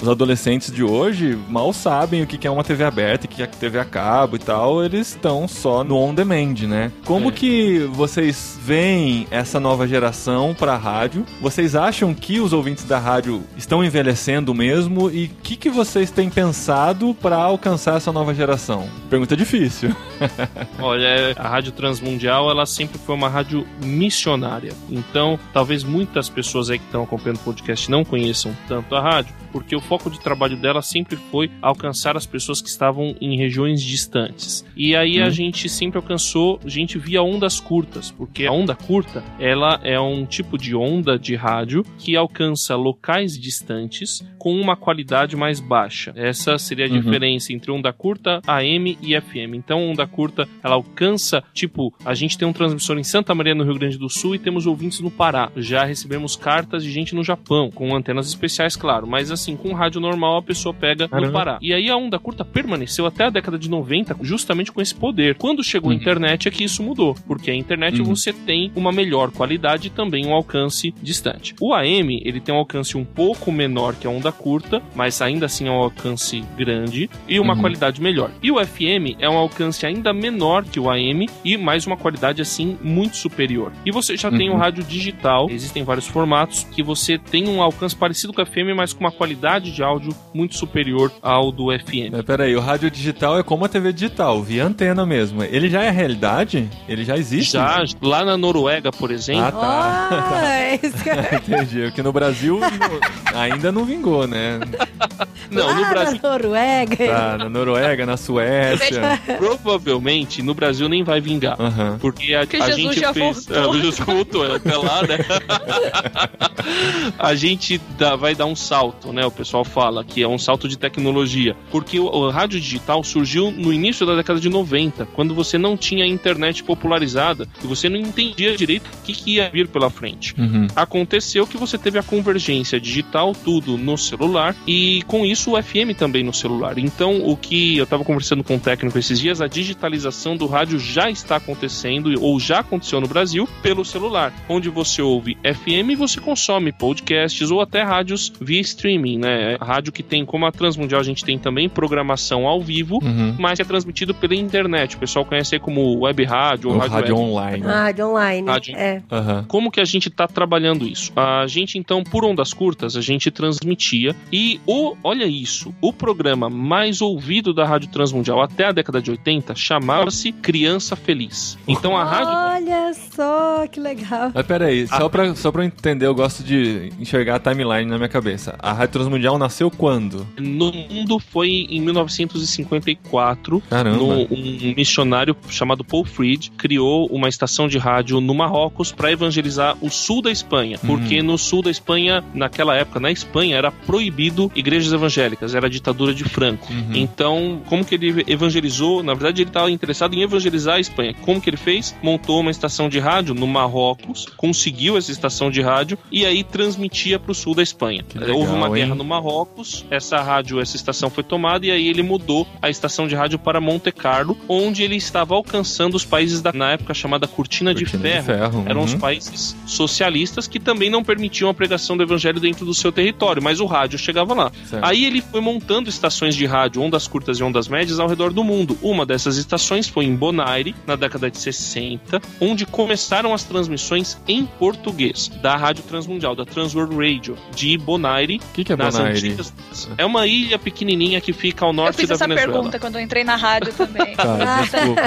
Os adolescentes de hoje mal sabem o que é uma TV aberta, o que é TV a cabo e tal. Eles estão só no on demand, né? Como É. que vocês veem essa nova geração para a rádio? Vocês acham que os ouvintes da rádio estão envelhecendo mesmo? E o que, que vocês têm pensado para alcançar essa nova geração? Pergunta difícil. Olha, a Rádio Transmundial, ela sempre foi uma rádio missionária. Então, talvez muitas pessoas aí que estão acompanhando o podcast não conheçam tanto a rádio, porque o foco de trabalho dela sempre foi alcançar as pessoas que estavam em regiões distantes. E aí a gente sempre alcançou gente via ondas curtas, porque a onda curta, ela é um tipo de onda de rádio que alcança locais distantes com uma qualidade mais baixa. Essa seria a Uhum. diferença entre onda curta, AM e FM. Então, onda curta, ela alcança, tipo, a gente tem um transmissor em Santa Maria, no Rio Grande do Sul, e temos ouvintes no Pará. Já recebemos cartas de gente no Japão, com antenas especiais, claro. Mas assim, com rádio normal, a pessoa pega Caramba. no Pará. E aí a onda curta permaneceu até a década de 90, justamente com esse poder. Quando chegou a Uhum. internet é que isso mudou, porque a internet Uhum. você tem uma melhor qualidade e também um alcance distante. O AM, ele tem um alcance um pouco menor que a onda curta, mas ainda assim é um alcance grande e uma Uhum. qualidade melhor. E o FM é um alcance ainda menor que o AM e mais uma qualidade assim muito superior. E você já tem o Uhum. rádio digital, existem vários formatos que você tem um alcance parecido com o FM, mas com uma qualidade de áudio muito superior ao do FM. É, peraí, o rádio digital é como a TV digital, via antena mesmo. Ele já é realidade? Ele já existe? Já lá na Noruega, por exemplo, Ah, tá. Ah, é isso que eu... Entendi. Porque no Brasil ainda não vingou, né? não, Lá no Brasil na Noruega. Tá, na Noruega, na Suécia. provavelmente no Brasil nem vai vingar. Porque a, Porque a Jesus gente já fez. voltou. É, Jesus voltou até lá, né? a gente dá- vai dar um salto, né? O pessoal fala que é um salto de tecnologia. Porque o, o rádio digital surgiu no início da década de 90, quando você não tinha internet popularizada e você não entendia direito o que, que ia vir pela frente Uhum. aconteceu que você teve a convergência digital, tudo no celular, e com isso o FM também no celular. Então, o que eu estava conversando com um técnico esses dias, a digitalização do rádio já está acontecendo, ou já aconteceu no Brasil, pelo celular, onde você ouve FM e você consome podcasts ou até rádios via streaming, né? Rádio que tem, como a Transmundial, a gente tem também programação ao vivo, Uhum. mas que é transmitido pela internet. O pessoal conhece aí como web rádio ou O rádio, rádio web. online. Rádio online. Rádio. É. Aham. Como que a gente está trabalhando isso? A gente, então, por ondas curtas, a gente transmitia e o, olha isso, o programa mais ouvido da Rádio Transmundial até a década de 80 chamava-se Criança Feliz. Então a rádio Olha só, que legal. Mas peraí, Ah. só, pra, só pra eu entender, eu gosto de enxergar a timeline na minha cabeça. A Rádio Transmundial nasceu quando? no mundo foi em 1954. Caramba. No, um missionário chamado Paul Fried criou uma estação de rádio no Marrocos para evangelizar o sul da Espanha, Uhum. porque no sul da Espanha, naquela época, na Espanha, era proibido igrejas evangélicas, era a ditadura de Franco. Então, como que ele evangelizou? Na verdade, ele estava interessado em evangelizar a Espanha. Como que ele fez? Montou uma estação de rádio no Marrocos, conseguiu essa estação de rádio e aí transmitia para o sul da Espanha. Que legal, Houve uma hein? guerra no Marrocos, essa rádio, essa estação foi tomada e aí ele mudou a estação de rádio para Monte Carlo, onde ele estava alcançando os países da na época chamada Cortina, de Cortina de Ferro. Ferro, Eram os uhum. países socialistas que também não permitiam a pregação do evangelho dentro do seu território, mas o rádio chegava lá. Certo. Aí ele foi montando estações de rádio, ondas curtas e ondas médias, ao redor do mundo. Uma dessas estações foi em Bonaire, na década de 60, onde começaram as transmissões em português da Rádio Transmundial, da Transworld Radio, de Bonaire, O que, que é nas Bonaire? antigas. É uma ilha pequenininha que fica ao Eu norte fiz da essa Venezuela. pergunta quando eu entrei na rádio também. Tá, desculpa.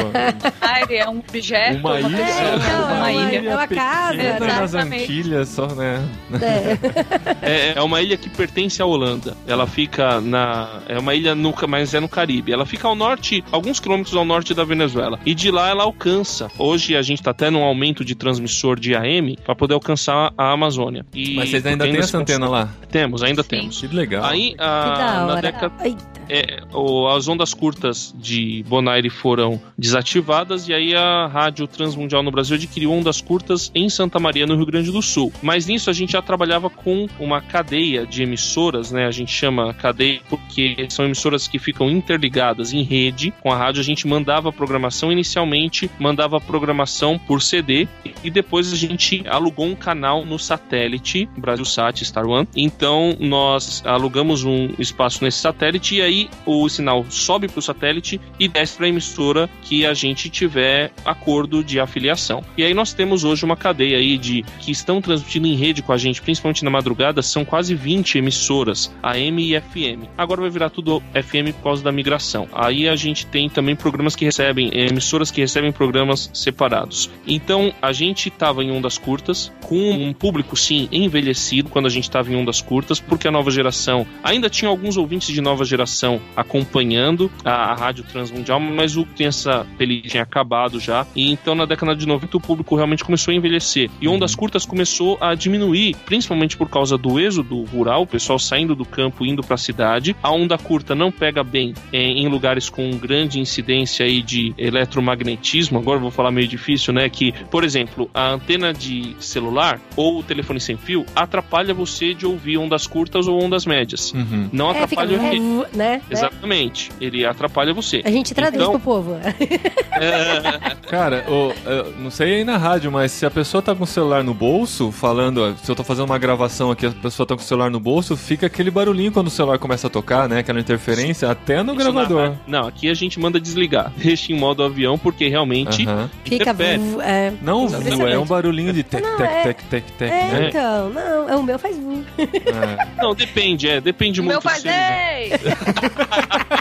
Aire é um objeto, Uma ilha, pessoa, É, então, uma, uma ilha. ilha. É uma casa, pequena nas exatamente. Antilhas, só, né? É. É, é uma ilha que pertence à Holanda. Ela fica na. É uma ilha, no, mas é no Caribe. Ela fica ao norte, alguns quilômetros ao norte da Venezuela. E de lá ela alcança. Hoje a gente tá até num aumento de transmissor de AM para poder alcançar a Amazônia. E Mas vocês ainda têm essa antena lá? Temos, ainda Sim. temos. Que legal. Aí, a- Que da na década. Eita. É, o- as ondas curtas de Bonaire foram desativadas e aí a Rádio Transmundial no Brasil adquiriu ondas curtas em Santa Maria, no Rio Grande do Sul. Mas nisso a gente já trabalhava com uma cadeia de emissoras, né? A gente chama cadeia porque são emissoras que ficam interligadas em rede com a rádio. A gente mandava a programação inicialmente, mandava a programação por CD e depois a gente alugou um canal no satélite, Brasil Sat, Star One. Então nós alugamos um espaço nesse satélite e aí o sinal sobe para o satélite e desce para a emissora que a gente tiver acordo de afiliação. E aí nós temos hoje uma cadeia aí de que estão transmitindo em rede com a gente, principalmente na madrugada, são quase 20 emissoras, AM e FM. Agora vai virar tudo FM por causa da migração. Aí a gente tem também programas que recebem, eh, emissoras que recebem programas separados. Então a gente estava em ondas curtas, com um público sim envelhecido quando a gente estava em ondas curtas, porque a nova geração ainda tinha alguns ouvintes de nova geração acompanhando a, a rádio transmundial, mas o tem essa ele tinha acabado já. E então na década de 90 o público realmente começou a envelhecer. E ondas curtas começou a diminuir, principalmente por causa do êxodo rural, o pessoal saindo do campo indo para a cidade. A onda curta não pega bem eh, em lugares com grande incidência aí de eletromagnetismo. Agora eu vou falar meio difícil, né? Que, por exemplo, a antena de celular ou o telefone sem fio atrapalha você de ouvir ondas curtas ou ondas médias. Uhum. Não É, fica... atrapalha o que. Né? Exatamente. Ele atrapalha você. A gente traduz Então- pro povo. É, Cara, o- eu não sei aí na rádio, mas se a pessoa tá com o celular no bolso, falando, se eu tô fazendo uma gravação aqui, a pessoa tá com o celular no bolso, fica aquele barulhinho quando o celular começa a tocar, né? Aquela interferência, até no isso na gravador. rádio- Não, aqui a gente manda desligar. Deixa em modo avião, porque realmente Aham. Fica. interfere. vu- É. Não, não é um barulhinho de tec, Não, tec, é- tec, tec, tec, É, né? então, não, é o meu faz vu. É. Não, depende, é. Depende O muito meu faz ei!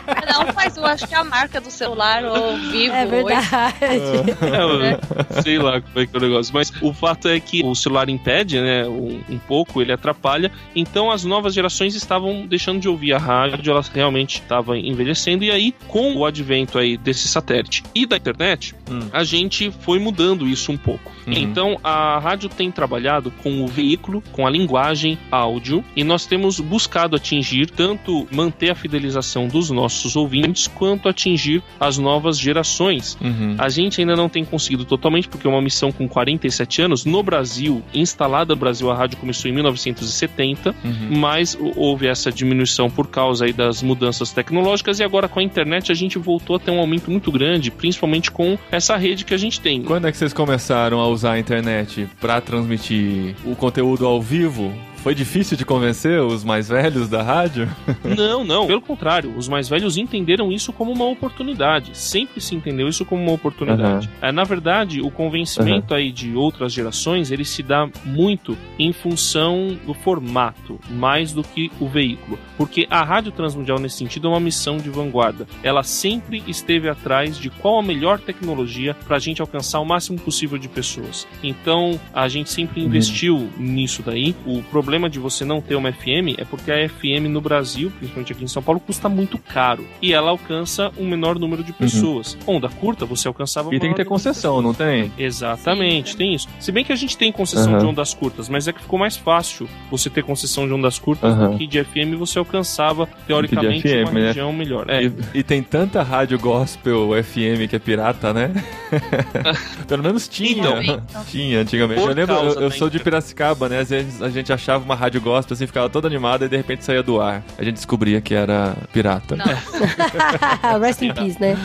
Cada um faz, eu acho que é a marca do celular ou vivo. É verdade. É, sei lá como é que é o negócio. Mas o fato é que o celular impede, né? Um, um pouco, ele atrapalha. Então as novas gerações estavam deixando de ouvir a rádio, elas realmente estavam envelhecendo. E aí, com o advento aí desse satélite e da internet, Hum. a gente foi mudando isso um pouco. Uhum. Então a rádio tem trabalhado com o veículo, com a linguagem áudio, e nós temos buscado atingir tanto manter a fidelização dos nossos ouvintes, quanto atingir as novas gerações. Uhum. A gente ainda não tem conseguido totalmente, porque é uma missão com 47 anos. No Brasil, instalada no Brasil, a rádio começou em 1970, Uhum. mas houve essa diminuição por causa aí das mudanças tecnológicas, e agora com a internet a gente voltou a ter um aumento muito grande, principalmente com essa rede que a gente tem. Quando é que vocês começaram a usar a internet pra transmitir o conteúdo ao vivo? Foi difícil de convencer os mais velhos da rádio? Não, não. Pelo contrário, os mais velhos entenderam isso como uma oportunidade. Sempre se entendeu isso como uma oportunidade. É, na verdade, o convencimento aí de outras gerações, ele se dá muito em função do formato, mais do que o veículo. Porque a Rádio Transmundial, nesse sentido, é uma missão de vanguarda. Ela sempre esteve atrás de qual a melhor tecnologia para a gente alcançar o máximo possível de pessoas. Então, a gente sempre investiu nisso daí. O problema problema de você não ter uma FM é porque a FM no Brasil, principalmente aqui em São Paulo, custa muito caro. E ela alcança um menor número de pessoas. Onda curta, você alcançava Uhum. E tem que ter concessão, não tem? Exatamente, tem isso. Se bem que a gente tem concessão Aham. de ondas curtas, mas é que ficou mais fácil você ter concessão de ondas curtas Aham. do que de FM você alcançava, teoricamente, FM, uma né? região melhor. É, E, e tem tanta rádio gospel FM que é pirata, né? Pelo menos tinha. Então. Tinha antigamente. Eu lembro, eu, eu sou de Piracicaba, né? Às vezes a gente achava uma rádio gospel assim, ficava toda animada e de repente saía do ar. A gente descobria que era pirata. Não. Rest in peace, né?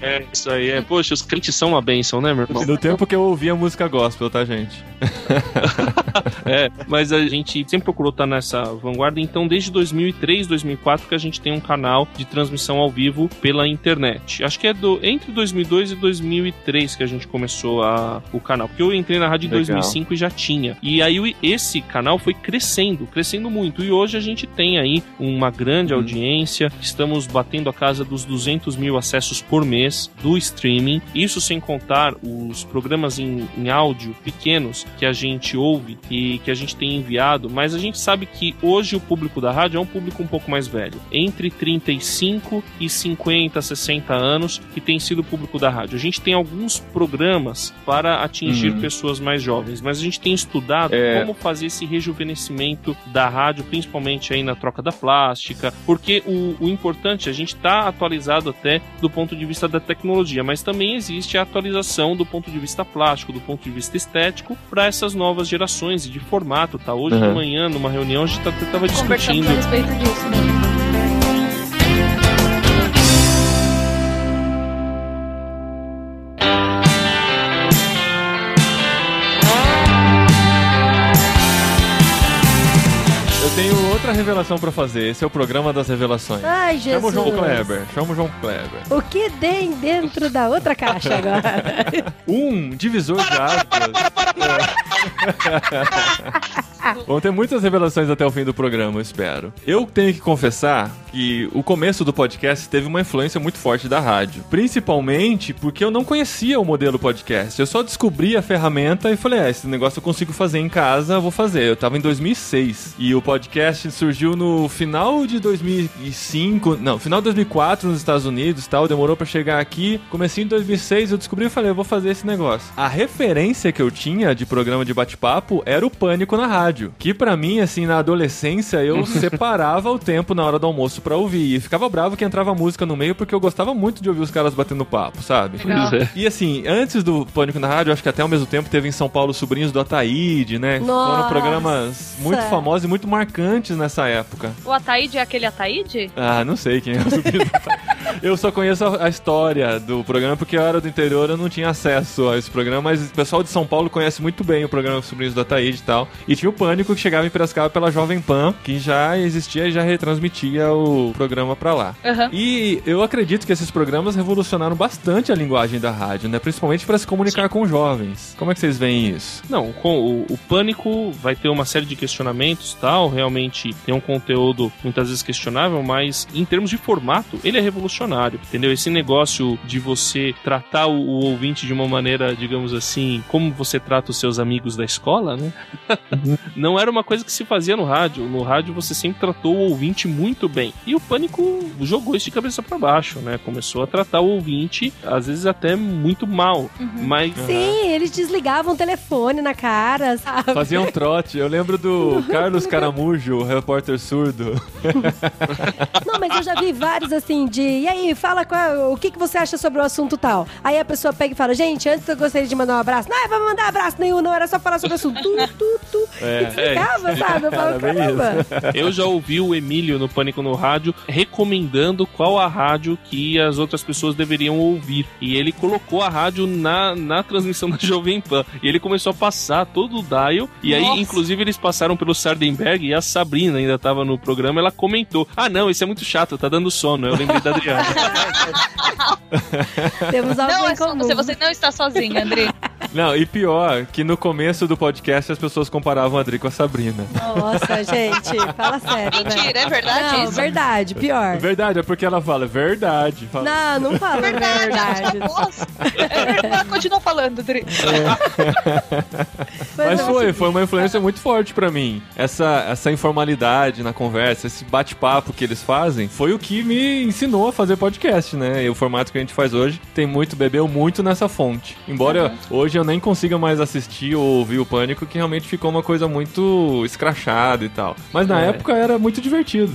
é isso aí. É. Poxa, os crentes são uma bênção, né, meu irmão? No tempo que eu ouvia música gospel, tá, gente? É, mas a gente sempre procurou estar nessa vanguarda, então desde 2003, 2004 que a gente tem um canal de transmissão ao vivo pela internet. Acho que é do, entre 2002 e 2003 que a gente começou a, o canal, porque eu entrei na rádio em Legal. 2005 e já tinha. E aí esse canal foi crescendo, crescendo muito, e hoje a gente tem aí uma grande Uhum. audiência, estamos batendo a casa dos 200 mil acessos por mês do streaming, isso sem contar os programas em, em áudio pequenos que a gente ouve e que a gente tem enviado, mas a gente sabe que hoje o público da rádio é um público um pouco mais velho, entre 35 e 50, 60 anos, que tem sido o público da rádio. A gente tem alguns programas para atingir Uhum. pessoas mais jovens, mas a gente tem estudado É. como fazer esse rejuvenescimento da rádio, principalmente aí na troca da plástica, porque o, o importante, a gente está atualizado até do ponto de vista da tecnologia, mas também existe a atualização do ponto de vista plástico, do ponto de vista estético, para essas novas gerações e de formato, tá? Hoje de Uhum. manhã, numa reunião, a gente estava Conversamos discutindo a respeito disso, né? Outra revelação pra fazer. Esse é o programa das revelações. Ai, Jesus. Chama o João Kleber. Chama o João Kleber. O que tem dentro da outra caixa agora? Um divisor de águas. Vão ter muitas revelações até o fim do programa, eu espero. Eu tenho que confessar que o começo do podcast teve uma influência muito forte da rádio. Principalmente porque eu não conhecia o modelo podcast. Eu só descobri a ferramenta e falei, ah, esse negócio eu consigo fazer em casa, eu vou fazer. Eu tava em 2006 e o podcast surgiu no final de 2005, não, final de 2004 nos Estados Unidos, tal, demorou pra chegar aqui. Comecei em 2006, eu descobri e falei, eu vou fazer esse negócio. A referência que eu tinha de programa de bate-papo era o Pânico na rádio, que pra mim, assim, na adolescência, eu separava o tempo na hora do almoço pra ouvir e ficava bravo que entrava música no meio porque eu gostava muito de ouvir os caras batendo papo, sabe? É. E assim, antes do Pânico na Rádio, acho que até ao mesmo tempo teve em São Paulo Sobrinhos do Ataíde, né? Foram Nossa! programas muito famosos e muito marcantes nessa época. O Ataíde é aquele Ataíde? Ah, não sei quem é o Sobrinhos do Ataíde. Eu só conheço a, a história do programa porque eu era do interior, eu não tinha acesso a esse programa, mas o pessoal de São Paulo conhece muito bem o programa Sobrinhos do Ataíde e tal. E tinha o Pânico que chegava em Piracicaba pela Jovem Pan, que já existia e já retransmitia o programa pra lá. Aham. E eu acredito que esses programas revolucionaram bastante a linguagem da rádio, né? Principalmente para se comunicar com jovens. Como é que vocês veem isso? Não, com o, o Pânico vai ter uma série de questionamentos tal, realmente tem um conteúdo muitas vezes questionável, mas em termos de formato, ele é revolucionário, entendeu? Esse negócio de você tratar o, o ouvinte de uma maneira, digamos assim, como você trata os seus amigos da escola, né? Não era uma coisa que se fazia no rádio. No rádio você sempre tratou o ouvinte muito bem. E o Pânico jogou isso de cabeça para baixo, né? Começou a tratar o ouvinte, às vezes até muito mal. Mas Sim, eles desligavam o telefone na cara, sabe? Fazia um trote. Eu lembro do Carlos Caramujo, o repórter surdo. Não, mas eu já vi vários assim de. E aí, fala qual, o que, que você acha sobre o assunto tal. Aí a pessoa pega e fala, gente, antes eu gostaria de mandar um abraço. Não, vai mandar abraço nenhum, não, era só falar sobre o assunto. Tu, tu, tu. É. e desligava, sabe? Eu bem caramba. Eu já ouvi o Emílio no Pânico no Rádio recomendando qual a rádio que as outras pessoas deveriam ouvir. E ele colocou a rádio na, na transmissão da Jovem Pan. E ele começou a passar todo o dial. E aí, Nossa. inclusive, eles passaram pelo Sardenberg e a Sabrina ainda estava no programa. Ela comentou: Ah, não, isso é muito chato, tá dando sono. Eu lembrei da Adriana. Temos algo Não é só comum. você, você não está sozinho, André. Não, e pior, que no começo do podcast as pessoas comparavam a Adri com a Sabrina. Nossa, gente, fala sério, né? Mentira, é verdade Não, isso? verdade, pior. Verdade, é porque ela fala verdade. Fala, Não, não fala verdade. Nossa, ela continua falando, Dri. Mas eu foi, foi uma influência muito forte pra mim. Essa, essa informalidade na conversa, esse bate-papo que eles fazem, foi o que me ensinou a fazer podcast, né? E o formato que a gente faz hoje tem muito, bebeu muito nessa fonte. Embora hoje eu nem consiga mais assistir ou ouvir o Pânico, que realmente ficou uma coisa muito escrachada e tal. Mas na É. época era muito divertido.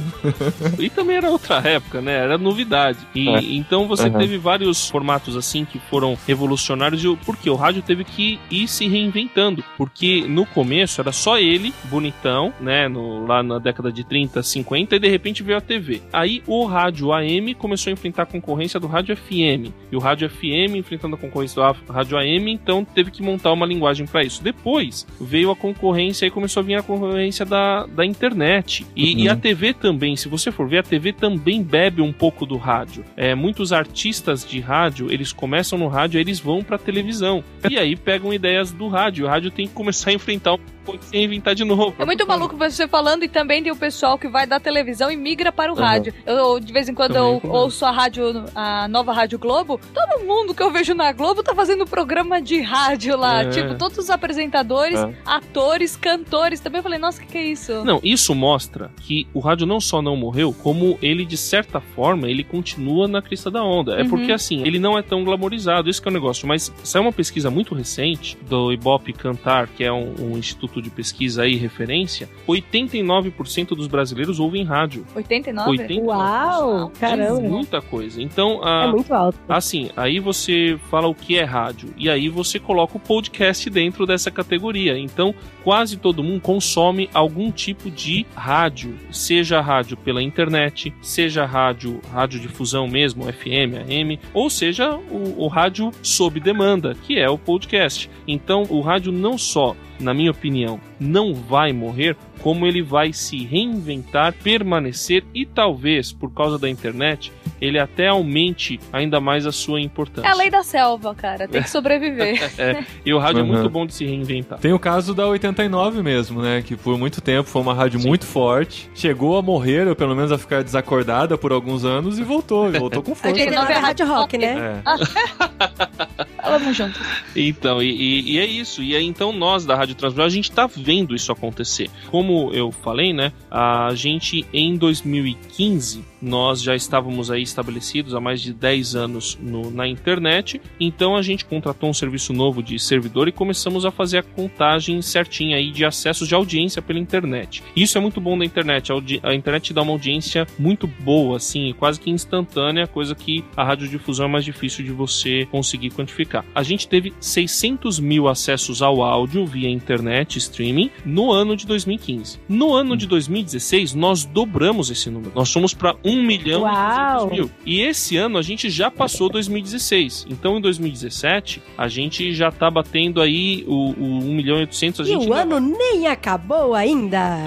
E também era outra época, né? Era novidade. E É. então você Uhum. teve vários formatos assim que foram revolucionários. E o- Porque o rádio teve que ir se reinventando. Porque no começo era só ele, bonitão, né? No, lá na década de 30, 50, e de repente veio a TV. Aí o rádio AM começou a enfrentar a concorrência do rádio FM. E o rádio FM enfrentando a concorrência do rádio AM, então teve que montar uma linguagem para isso. Depois veio a concorrência e começou a vir a concorrência da, da internet. E, Uhum. e a TV também, se você for ver, a TV também bebe um pouco do rádio. É, muitos artistas de rádio, eles começam no rádio, aí eles vão pra televisão. E aí pegam ideias do rádio. O rádio tem que começar a enfrentar um pouco inventar de novo. É muito maluco você falando e também tem o pessoal que vai da televisão e migra para o Uhum. rádio. Eu, de vez em quando, Também eu acontece. ouço a rádio, a nova Rádio Globo. Todo mundo que eu vejo na Globo tá fazendo programa de rádio lá. É. Tipo, todos os apresentadores, É. atores, cantores. Também eu falei, nossa, o que, que é isso? Não, isso mostra que o rádio não só não morreu, como ele, de certa forma, ele continua na crista da onda. É Uhum. porque, assim, ele não é tão glamorizado, isso que é o negócio. Mas saiu uma pesquisa muito recente do Ibope Cantar, que é um, um instituto de pesquisa aí, referência, 89% dos brasileiros ouvem rádio. 89? 89%. Uau, É caramba. muita coisa. Então, a, É muito alto. Assim, aí você fala o que é rádio e aí você coloca o podcast dentro dessa categoria. Então, quase todo mundo consome algum tipo de rádio, seja rádio pela internet, seja rádio, radiodifusão mesmo, FM, AM, ou seja o, o rádio sob demanda, que é o podcast. Então, o rádio não só na minha opinião, não vai morrer, como ele vai se reinventar, permanecer e talvez, por causa da internet, ele até aumente ainda mais a sua importância. É a lei da selva, cara. Tem que sobreviver. É, e o rádio Uhum. é muito bom de se reinventar. Tem o caso da 89 mesmo, né? Que por muito tempo foi uma rádio muito forte. Chegou a morrer, ou pelo menos a ficar desacordada por alguns anos e voltou. E voltou com A força. gente é 89 é rádio rock, né? É. Vamos juntos. Então, e, e- e é isso. E aí, então, nós da Rádio Transmundial, a gente tá vendo isso acontecer. Como eu falei, né? A gente, em 2015, nós já estávamos aí estabelecidos há mais de 10 anos no- na internet. Então, a gente contratou um serviço novo de servidor e começamos a fazer a contagem certinha aí de acessos de audiência pela internet. Isso é muito bom da internet. A, a internet dá uma audiência muito boa, assim, quase que instantânea, coisa que a radiodifusão é mais difícil de você conseguir quantificar. A gente teve 600 mil acessos ao áudio via internet, streaming, no ano de 2015. No ano de 2016, nós dobramos esse número. Nós fomos para 1 milhão Uau! e 200 mil. E esse ano a gente já passou 2016. Então, em 2017, a gente já tá batendo aí o, o 1 milhão e 800. A E gente o ainda ano nem acabou ainda.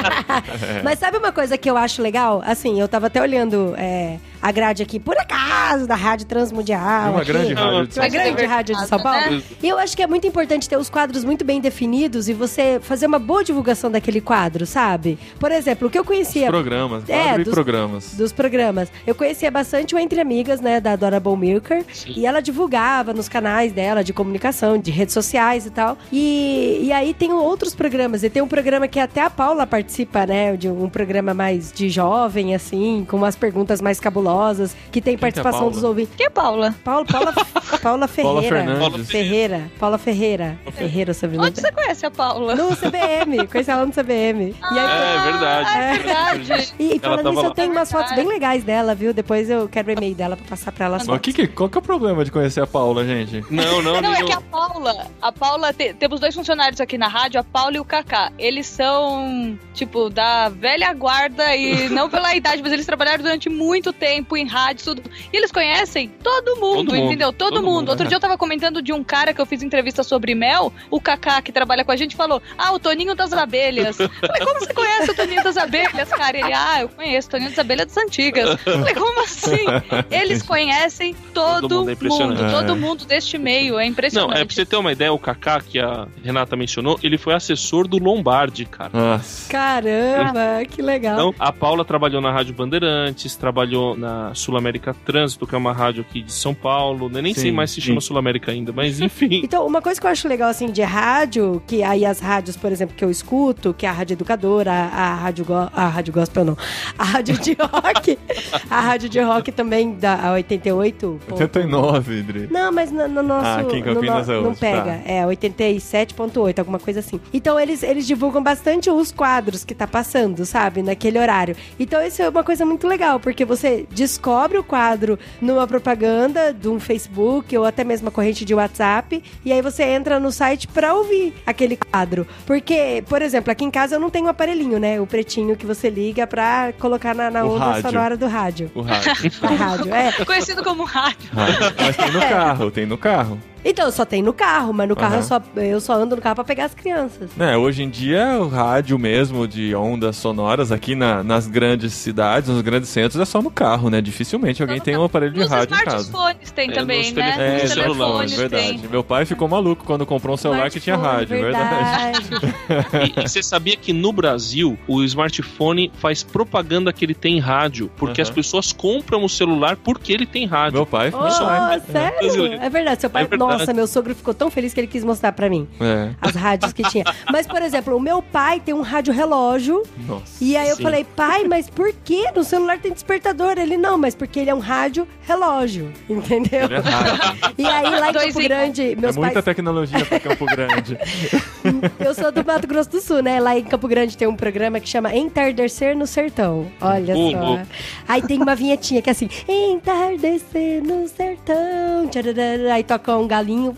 Mas sabe uma coisa que eu acho legal? Assim, eu tava até olhando é, a grade aqui, por acaso, da Rádio Transmundial. É uma aqui. grande rádio de Uma São grande Paulo. rádio de São Paulo. Né? E eu acho que é muito importante ter os quadros muito bem definidos e você fazer uma boa divulgação daquele quadro, sabe? Por exemplo, o que eu conhecia Programas, É, dos- programas. dos programas, eu conhecia bastante o Entre Amigas, né, da Dora Bowmilker. Sim. E ela divulgava nos canais dela de comunicação, de redes sociais e tal. E, e aí tem outros programas. E tem um programa que até a Paula participa, né? De um programa mais de jovem, assim, com umas perguntas mais cabulosas, que tem que é participação Paula? dos ouvintes. Quem é Paula? Paula, Paula, Paula Ferreira. Fernandes. Ferreira. Paula Ferreira. Ferreira, sobrenome Onde você conhece a Paula? No CBM, conheci ela no CBM. E aí, É verdade. É verdade. e, e falando nisso, eu tenho umas fotos bem legais dela, viu? Depois eu quero o e-mail dela pra passar pra ela as Mas que, que, qual que é o problema de conhecer a Paula, gente? Não, não, Não, é que a Paula, a Paula, te- temos dois funcionários aqui na rádio, a Paula e o Kaká. Eles são, tipo, da velha guarda e não pela idade, mas eles trabalharam durante muito tempo tempo em rádio, tudo. E eles conhecem todo mundo, Todo mundo, entendeu? Todo, todo mundo. mundo, Outro é. dia eu tava comentando de um cara que eu fiz entrevista sobre mel, o Kaká, que trabalha com a gente, falou: Ah, o Toninho das Abelhas. Falei, como você conhece o Toninho das Abelhas, cara? Ele, ah, eu conheço o Toninho das Abelhas das Antigas. Falei, como assim? Eles conhecem todo, Todo mundo, é mundo, todo É. mundo deste meio. É Não, impressionante. é pra você ter uma ideia, o Kaká, que a Renata mencionou, ele foi assessor do Lombardi, cara. Nossa. Caramba, que legal. Então, a Paula trabalhou na Rádio Bandeirantes, trabalhou na Sul América Trânsito, que é uma rádio aqui de São Paulo, né? Nem Sim, sei mais se sim. chama Sul América ainda, mas enfim. Então, uma coisa que eu acho legal, assim, de rádio, que aí as rádios, por exemplo, que eu escuto, que é a Rádio Educadora, a, a Rádio, Go- a rádio Gospel não, a Rádio de Rock, a Rádio de Rock também da a 88. ponto- 89, Idri. Não, mas no, no nosso. Ah, aqui em no é não pega. tá. É 87.8, alguma coisa assim. Então eles, eles divulgam bastante os quadros que tá passando, sabe? Naquele horário. Então isso é uma coisa muito legal, porque você descobre o quadro numa propaganda de um Facebook ou até mesmo a corrente de WhatsApp, e aí você entra no site pra ouvir aquele quadro. Porque, por exemplo, aqui em casa eu não tenho um aparelhinho, né? O pretinho que você liga pra colocar na, na onda rádio. sonora do rádio. O rádio. Rádio, é. Conhecido como rádio. rádio. Mas tem no carro, tem no carro. Então, só tem no carro, mas no carro Aham. eu, só, eu só ando no carro pra pegar as crianças. É, hoje em dia o rádio mesmo de ondas sonoras aqui na- nas grandes cidades, nos grandes centros, é só no carro, né? Dificilmente alguém tem um aparelho de Nos rádio em casa. smartphones tem É, também, né? É, Nos celular, telefones verdade. tem. Meu pai ficou maluco quando comprou um celular que tinha rádio, Smartphone, verdade. E, e você sabia que no Brasil o smartphone faz propaganda que ele tem rádio, porque Aham. as pessoas compram o celular porque ele tem rádio. Meu pai ficou Oh, sério? É verdade. Seu pai, É verdade. Nossa, meu sogro ficou tão feliz que ele quis mostrar pra mim É. as rádios que tinha. Mas, por exemplo, o meu pai tem um rádio relógio. Nossa. E aí eu Sim. falei, pai, mas por que no celular tem despertador? Ele, não, mas porque ele é um rádio relógio, entendeu? É. E aí lá em Dois Campo em um. Grande, É meus muita pais tecnologia pra Campo Grande. Eu sou do Mato Grosso do Sul, né? Lá em Campo Grande tem um programa que chama Entardecer no Sertão. Olha Ô, só. louco. Aí tem uma vinhetinha que é assim: Entardecer no sertão. Aí toca um galinho.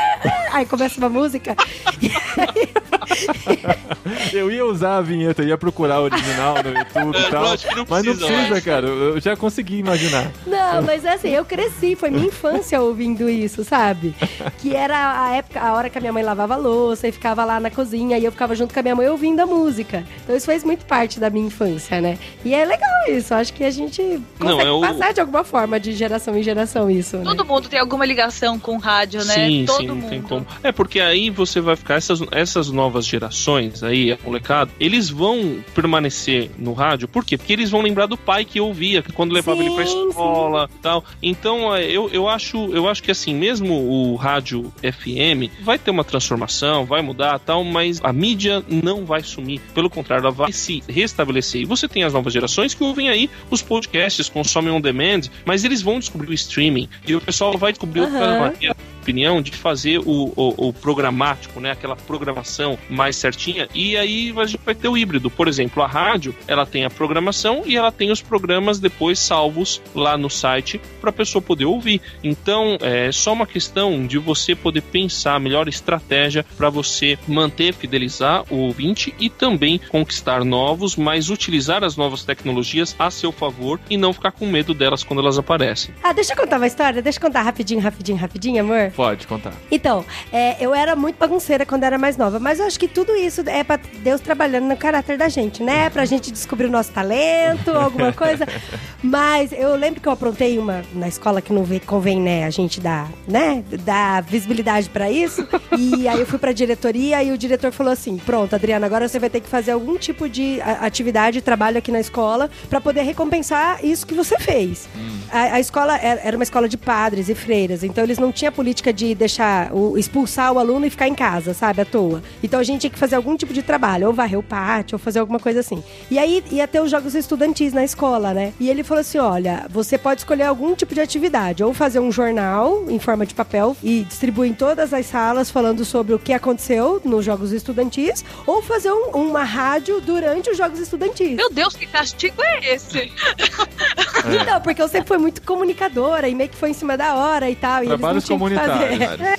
Aí começa uma música. Eu ia usar a vinheta, ia procurar o original no YouTube É, e tal. eu acho que não mas não precisa cara. Eu já consegui imaginar. Não, mas é assim, eu cresci, foi minha infância ouvindo isso, sabe? Que era a época, a hora que a minha mãe lavava a louça e ficava lá na cozinha e eu ficava junto com a minha mãe ouvindo a música. Então isso fez muito parte da minha infância, né? E é legal isso, acho que a gente Não, consegue é o- passar de alguma forma de geração em geração isso, né? Todo mundo tem alguma ligação com rádio, né? Sim, Todo sim, não mundo. tem como. É porque aí você vai ficar, essas, essas novas gerações aí, a molecada, eles vão permanecer no rádio, por quê? Porque eles vão lembrar do pai que ouvia, que quando levava Sim, ele pra escola tal. Então, é, eu, eu, acho, eu acho que assim, mesmo o rádio FM vai ter uma transformação, vai mudar tal, mas a mídia não vai sumir. Pelo contrário, ela vai se restabelecer. E você tem as novas gerações que ouvem aí os podcasts, consomem on demand, mas eles vão descobrir o streaming. E o pessoal vai descobrir outra Aham. maneira opinião de fazer o, o, o programático, né? Aquela programação mais certinha. E aí a gente vai ter o híbrido. Por exemplo, a rádio, ela tem a programação e ela tem os programas depois salvos lá no site para a pessoa poder ouvir. Então, é só uma questão de você poder pensar a melhor estratégia para você manter, fidelizar o ouvinte e também conquistar novos, mas utilizar as novas tecnologias a seu favor e não ficar com medo delas quando elas aparecem. Ah, deixa eu contar uma história, deixa eu contar rapidinho, rapidinho, rapidinho, amor. Pode contar. Então, é, eu era muito bagunceira quando era mais nova, mas eu acho que tudo isso é pra Deus trabalhando no caráter da gente, né? Pra gente descobrir o nosso talento, alguma coisa. Mas eu lembro que eu aprontei uma na escola que não convém, né, a gente dar, né, dar visibilidade pra isso. E aí eu fui pra diretoria e o diretor falou assim: "Pronto, Adriana, agora você vai ter que fazer algum tipo de atividade, trabalho aqui na escola pra poder recompensar isso que você fez". A, a escola era uma escola de padres e freiras, então eles não tinham política de deixar o, expulsar o aluno e ficar em casa, sabe, à toa. Então a gente tinha que fazer algum tipo de trabalho, ou varrer o pátio, ou fazer alguma coisa assim. E aí ia ter os jogos estudantis na escola, né? E ele falou assim: olha, você pode escolher algum tipo de atividade, ou fazer um jornal em forma de papel e distribuir em todas as salas falando sobre o que aconteceu nos jogos estudantis, ou fazer um- uma rádio durante os jogos estudantis. Meu Deus, que castigo é esse? Então, porque eu sempre fui muito comunicadora e meio que foi em cima da hora e tal. E eles não Trabalhos tinham fazer.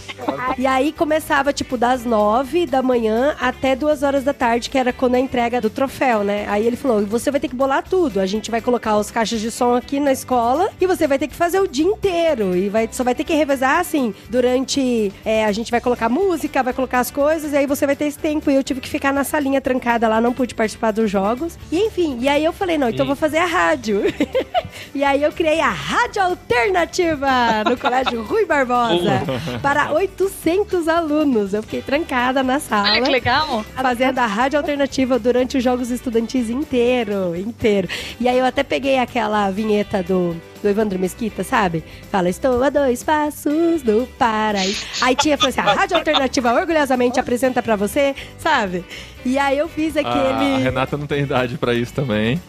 E aí começava, tipo, das nove da manhã até duas horas da tarde, que era quando a entrega do troféu, né? Aí ele falou: você vai ter que bolar tudo. A gente vai colocar as caixas de som aqui na escola e você vai ter que fazer o dia inteiro. E vai, só vai ter que revezar, assim, durante. é, a gente vai colocar música, vai colocar as coisas, e aí você vai ter esse tempo. E eu tive que ficar na salinha trancada lá, não pude participar dos jogos. E enfim, e aí eu falei: não, então eu vou fazer a rádio. e aí eu criei a Rádio Alternativa no Colégio Rui Barbosa para 800 alunos. Eu fiquei trancada na sala. Olha que legal. Fazendo a rádio alternativa durante os jogos estudantis inteiro, inteiro. E aí eu até peguei aquela vinheta do, do Evandro Mesquita, sabe? Fala, estou a dois passos do paraíso. Aí tinha, falou assim, a rádio alternativa orgulhosamente apresenta pra você, sabe? E aí eu fiz A aquele... Renata não tem idade pra isso também.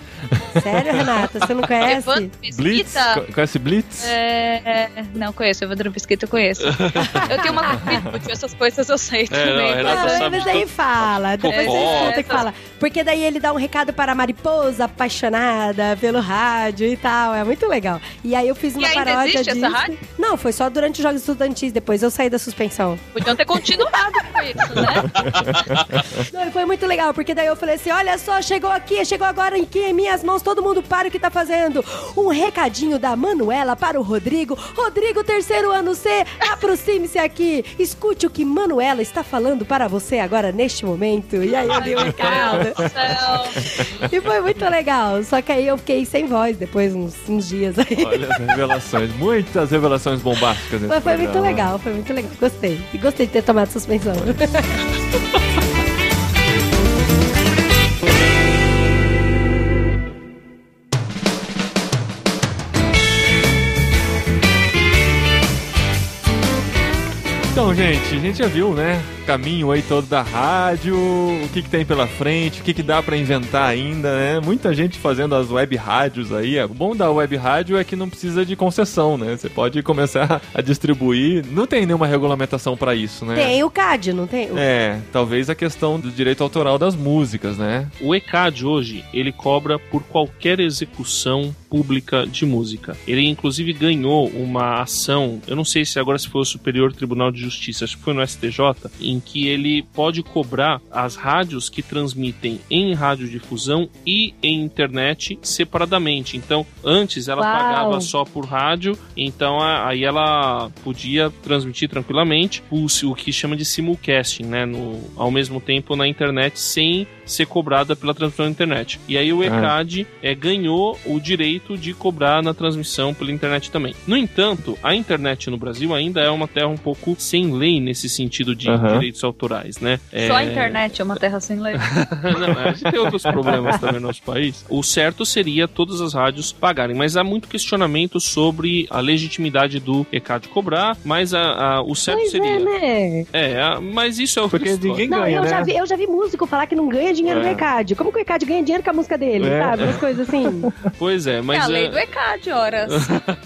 Sério, Renata? Você não conhece? Evandro Blitz? Mesquita. Co- Conhece Blitz? É, não conheço, Evandro Mesquita eu conheço. eu tenho uma completude, essas coisas eu sei É, não, também. a Renata Não, sabe mas tudo. fala, depois escuta que fala. Porque daí ele dá um recado para a mariposa apaixonada pelo rádio e tal. É muito legal. E aí eu fiz uma ainda paródia existe disso. essa rádio? Não, foi só durante os Jogos Estudantis, depois eu saí da suspensão. Podiam ter continuado com isso, né? Não, e foi muito legal, porque daí eu falei assim: olha só, chegou aqui, chegou agora aqui em minhas mãos, todo mundo para o que tá fazendo. Um recadinho da Manuela para o Rodrigo. Rodrigo, terceiro ano C, aproxime-se aqui. Escute o que Manuela está falando para você agora neste momento. E aí eu li o recado. E foi muito legal. Só que aí eu fiquei sem voz depois, uns, uns dias aí. Olha as revelações, muitas revelações bombásticas Mas foi muito programa. legal, foi muito legal. Gostei. E gostei de ter tomado suspensão. Então, gente, a gente já viu, né? Caminho aí todo da rádio, o que, que tem pela frente, o que, que dá pra inventar ainda, né? Muita gente fazendo as web rádios aí. O bom da web rádio é que não precisa de concessão, né? Você pode começar a distribuir. Não tem nenhuma regulamentação pra isso, né? Tem o CAD, não tem? É, talvez a questão do direito autoral das músicas, né? O ECAD hoje, ele cobra por qualquer execução pública de música. Ele inclusive ganhou uma ação, eu não sei se agora se foi o Superior Tribunal de Justiça, acho que foi no STJ, em que ele pode cobrar as rádios que transmitem em radiodifusão e em internet separadamente. Então, antes ela Uau. pagava só por rádio, então aí ela podia transmitir tranquilamente o, o que chama de simulcasting, né, no, ao mesmo tempo na internet sem ser cobrada pela transmissão na internet. E aí o Ah. ECAD é, ganhou o direito de cobrar na transmissão pela internet também. No entanto, a internet no Brasil ainda é uma terra um pouco sem lei nesse sentido de direitos autorais, né? só É, a internet é uma terra sem lei. não, a gente tem outros problemas também no nosso país. O certo seria todas as rádios pagarem, mas há muito questionamento sobre a legitimidade do ECAD cobrar, mas a, a- o certo Pois seria. é, né? É, a- mas isso é outra Porque história. ninguém Não, ganha, eu, né? já vi, eu já vi músico falar que não ganha dinheiro É. no ECAD. Como que o ECAD ganha dinheiro com a música dele, É. sabe? Umas coisas assim. Pois é, é mas a lei é- do ECAD, horas.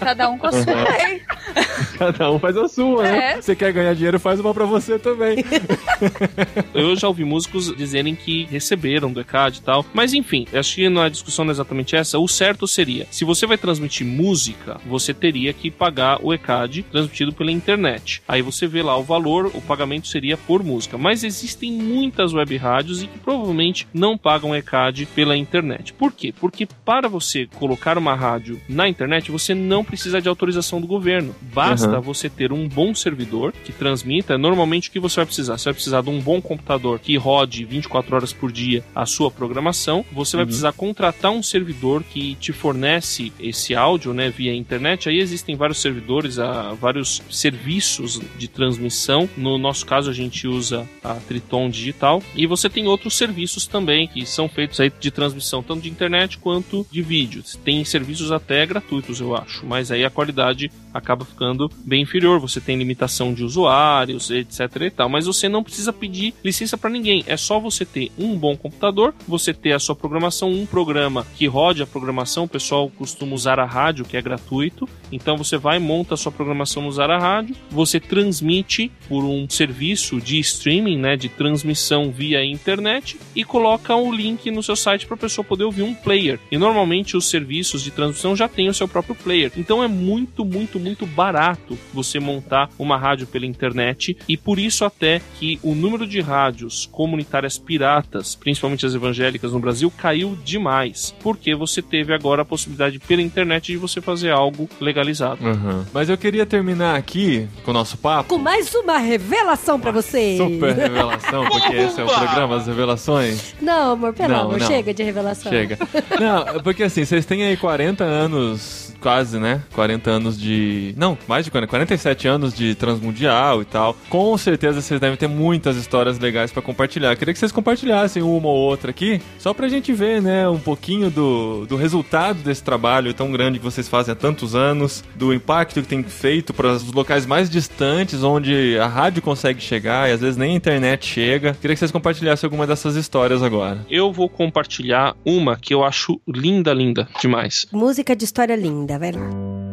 Cada um com a sua lei. Cada um faz a sua, né? É. Você quer ganhar dinheiro, faz uma pra você também. Eu já ouvi músicos dizerem que receberam do ECAD e tal. Mas enfim, acho que não é discussão não é exatamente essa. O certo seria, se você vai transmitir música, você teria que pagar o ECAD transmitido pela internet. Aí você vê lá o valor, o pagamento seria por música. Mas existem muitas web rádios e que provavelmente não pagam ECAD pela internet. Por quê? Porque para você colocar uma rádio na internet, você não precisa de autorização do governo. Basta Uhum. você ter um bom servidor que transmita. Normalmente o que você vai precisar? Você vai precisar de um bom computador que rode 24 horas por dia a sua programação. Você vai precisar contratar um servidor que te fornece esse áudio, né, via internet. Aí existem vários servidores, há vários serviços de transmissão. No nosso caso a gente usa a Triton Digital e você tem outros serviços também que são feitos aí de transmissão tanto de internet quanto de vídeo. Tem serviços até gratuitos, eu acho, mas aí a qualidade acaba ficando bem inferior. Você tem limitação de usuários, etc e tal, mas você não precisa pedir licença para ninguém. É só você ter um bom computador, você ter a sua programação, um programa que rode a programação. O pessoal costuma usar a rádio, que é gratuito. Então você vai monta a sua programação no Usar a Rádio, você transmite por um serviço de streaming, né, de transmissão via internet e coloca o link no seu site para a pessoa poder ouvir um player. E normalmente os serviços de transmissão já têm o seu próprio player. Então é muito, muito, muito muito barato você montar uma rádio pela internet e por isso até que o número de rádios comunitárias piratas, principalmente as evangélicas no Brasil, caiu demais, porque você teve agora a possibilidade pela internet de você fazer algo legalizado. Uhum. Mas eu queria terminar aqui com o nosso papo. Com mais uma revelação pra você. Super revelação, porque esse é o programa das revelações. Não, amor, pelo Não, amor, não. chega de revelação. Chega. Não, porque assim, vocês têm aí 40 anos, quase, né? 40 anos de. Não, mais de 40, 47 anos de Transmundial e tal. Com certeza vocês devem ter muitas histórias legais pra compartilhar. Queria que vocês compartilhassem uma ou outra aqui, só pra gente ver, né, um pouquinho do, do resultado desse trabalho tão grande que vocês fazem há tantos anos, do impacto que tem feito para os locais mais distantes, onde a rádio consegue chegar e às vezes nem a internet chega. Queria que vocês compartilhassem alguma dessas histórias agora. Eu vou compartilhar uma que eu acho linda, linda demais. Música de história linda, vai lá.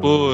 Pô.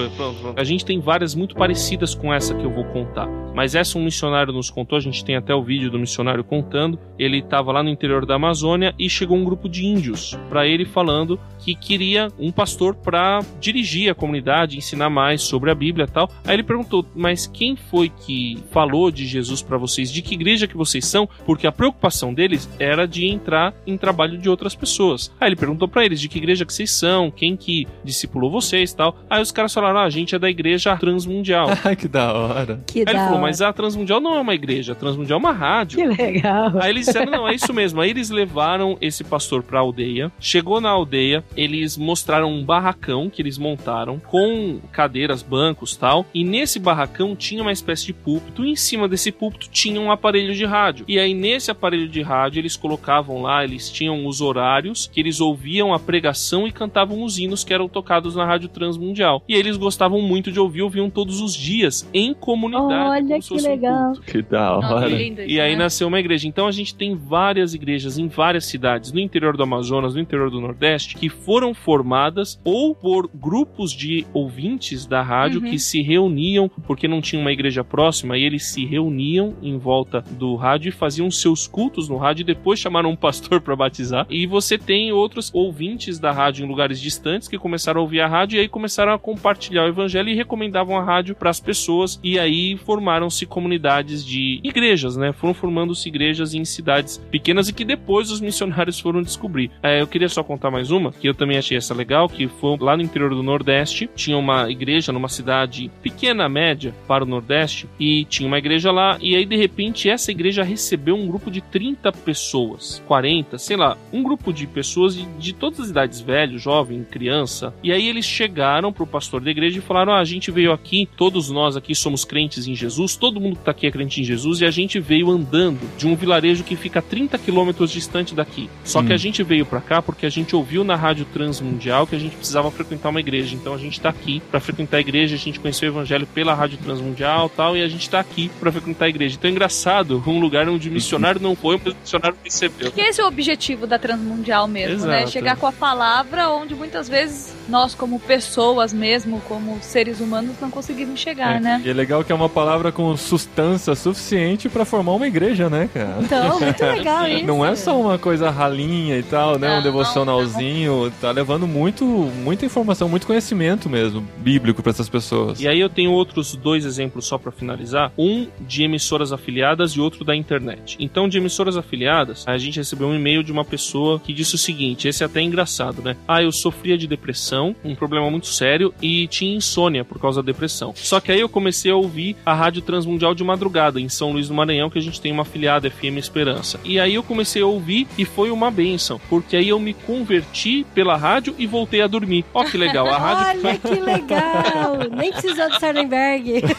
A gente tem várias muito parecidas com essa que eu vou contar. Mas essa um missionário nos contou, a gente tem até o vídeo do missionário contando. Ele estava lá no interior da Amazônia e chegou um grupo de índios para ele falando que queria um pastor para dirigir a comunidade, ensinar mais sobre a Bíblia e tal. Aí ele perguntou: "Mas quem foi que falou de Jesus para vocês? De que igreja que vocês são?" Porque a preocupação deles era de entrar em trabalho de outras pessoas. Aí ele perguntou para eles: "De que igreja que vocês são? Quem que discipulou vocês?" tal. Aí os caras falaram: "Ah, a gente é da igreja Transmundial." Ai, que da hora. Que Aí ele da falou, hora. mas a Transmundial não é uma igreja, a Transmundial é uma rádio. Que legal. Aí eles disseram, não, é isso mesmo. Aí eles levaram esse pastor pra aldeia. Chegou na aldeia, eles mostraram um barracão que eles montaram com cadeiras, bancos tal. E nesse barracão tinha uma espécie de púlpito. E em cima desse púlpito tinha um aparelho de rádio. E aí nesse aparelho de rádio eles colocavam lá, eles tinham os horários que eles ouviam a pregação e cantavam os hinos que eram tocados na rádio Transmundial. E eles gostavam muito de ouvir, ouviam todos os dias em comunidade. Olha que um legal. culto. Que da hora. que lindo E aí né? nasceu uma igreja. Então a gente tem várias igrejas em várias cidades, no interior do Amazonas, no interior do Nordeste, que foram formadas ou por grupos de ouvintes da rádio Uhum. que se reuniam, porque não tinha uma igreja próxima, e eles se reuniam em volta do rádio e faziam seus cultos no rádio e depois chamaram um pastor para batizar. E você tem outros ouvintes da rádio em lugares distantes que começaram a ouvir a rádio e aí começaram a compartilhar o evangelho e recomendavam a rádio para as pessoas. E aí formaram-se comunidades de igrejas, né? Foram formando-se igrejas em cidades pequenas e que depois os missionários foram descobrir. É, eu queria só contar mais uma, que eu também achei essa legal, que foi lá no interior do Nordeste, tinha uma igreja numa cidade pequena, média, para o Nordeste, e tinha uma igreja lá, e aí de repente essa igreja recebeu um grupo de 30 pessoas, 40, sei lá, um grupo de pessoas de, de todas as idades, velho, jovem, criança, e aí eles chegaram pro pastor da igreja e falaram, ah, a gente veio aqui, todos nós aqui somos crentes em Jesus, todo mundo que tá aqui é crente em Jesus, e a gente veio andando de um vilarejo que fica a 30 quilômetros distante daqui. Só que Hum. a gente veio pra cá porque a gente ouviu na rádio Transmundial que a gente precisava frequentar uma igreja. Então a gente tá aqui pra frequentar a igreja, a gente conheceu o evangelho pela rádio Transmundial e tal, e a gente tá aqui pra frequentar a igreja. Então é engraçado, um lugar onde o missionário não foi, mas o missionário recebeu. Porque esse é o objetivo da Transmundial mesmo, né? Exato. Chegar com a palavra onde muitas vezes nós, como pessoas mesmo, como seres humanos, não conseguimos chegar, É, né? E é legal que é uma palavra com sustância suficiente pra formar uma igreja, né, cara? Então, muito legal isso. Não é só uma coisa ralinha e tal, né? um Não, devocionalzinho. Tá levando muito, muita informação, muito conhecimento mesmo, bíblico pra essas pessoas. E aí eu tenho outros dois exemplos só pra finalizar, um de emissoras afiliadas e outro da internet. Então, de emissoras afiliadas, a gente recebeu um e-mail de uma pessoa que disse o seguinte, esse é até engraçado, né? Ah, eu sofria de depressão, um problema muito sério e tinha insônia por causa da depressão. Só que aí eu comecei a ouvir a Rádio Transmundial de madrugada em São Luís do Maranhão, que a gente tem uma afiliada FM Esperança. E aí eu comecei a ouvir e foi uma benção, porque aí eu me converti pela rádio e voltei a dormir. Ó que legal, a rádio Olha que legal! Nem precisou do Sardenberg.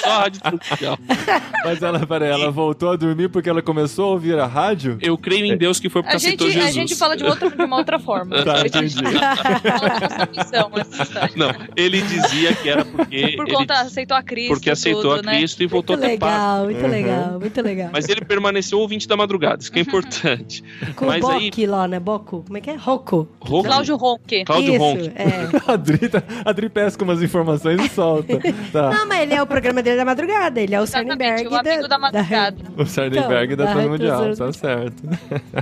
Só a rádio Transmundial. Mas ela, peraí, ela voltou a dormir porque ela começou a ouvir a rádio? Eu creio em Deus que foi porque A gente, Jesus. a gente fala de, outra, de uma outra forma. Tá, entendi. missão, essa história. Não, ele dizia que era porque Por ele, conta, aceitou a Cristo. porque aceitou tudo, a né? Cristo e voltou Muito até paz. legal, muito Uhum. legal, muito legal. Mas ele permaneceu ouvinte da madrugada, isso que é importante. Com mas o aí- Bock lá, né? Boco? Como é que é? Rocco. Rouco- Cláudio Ronque. Cláudio Isso, Ronck. é. A Adri, tá- a Adri pesca umas informações e solta. Tá. Não, mas ele é o programa dele da madrugada. Ele é o Sardenberg o amigo da madrugada. O Sardenberg Então, da da Transmundial, Rádio tá certo.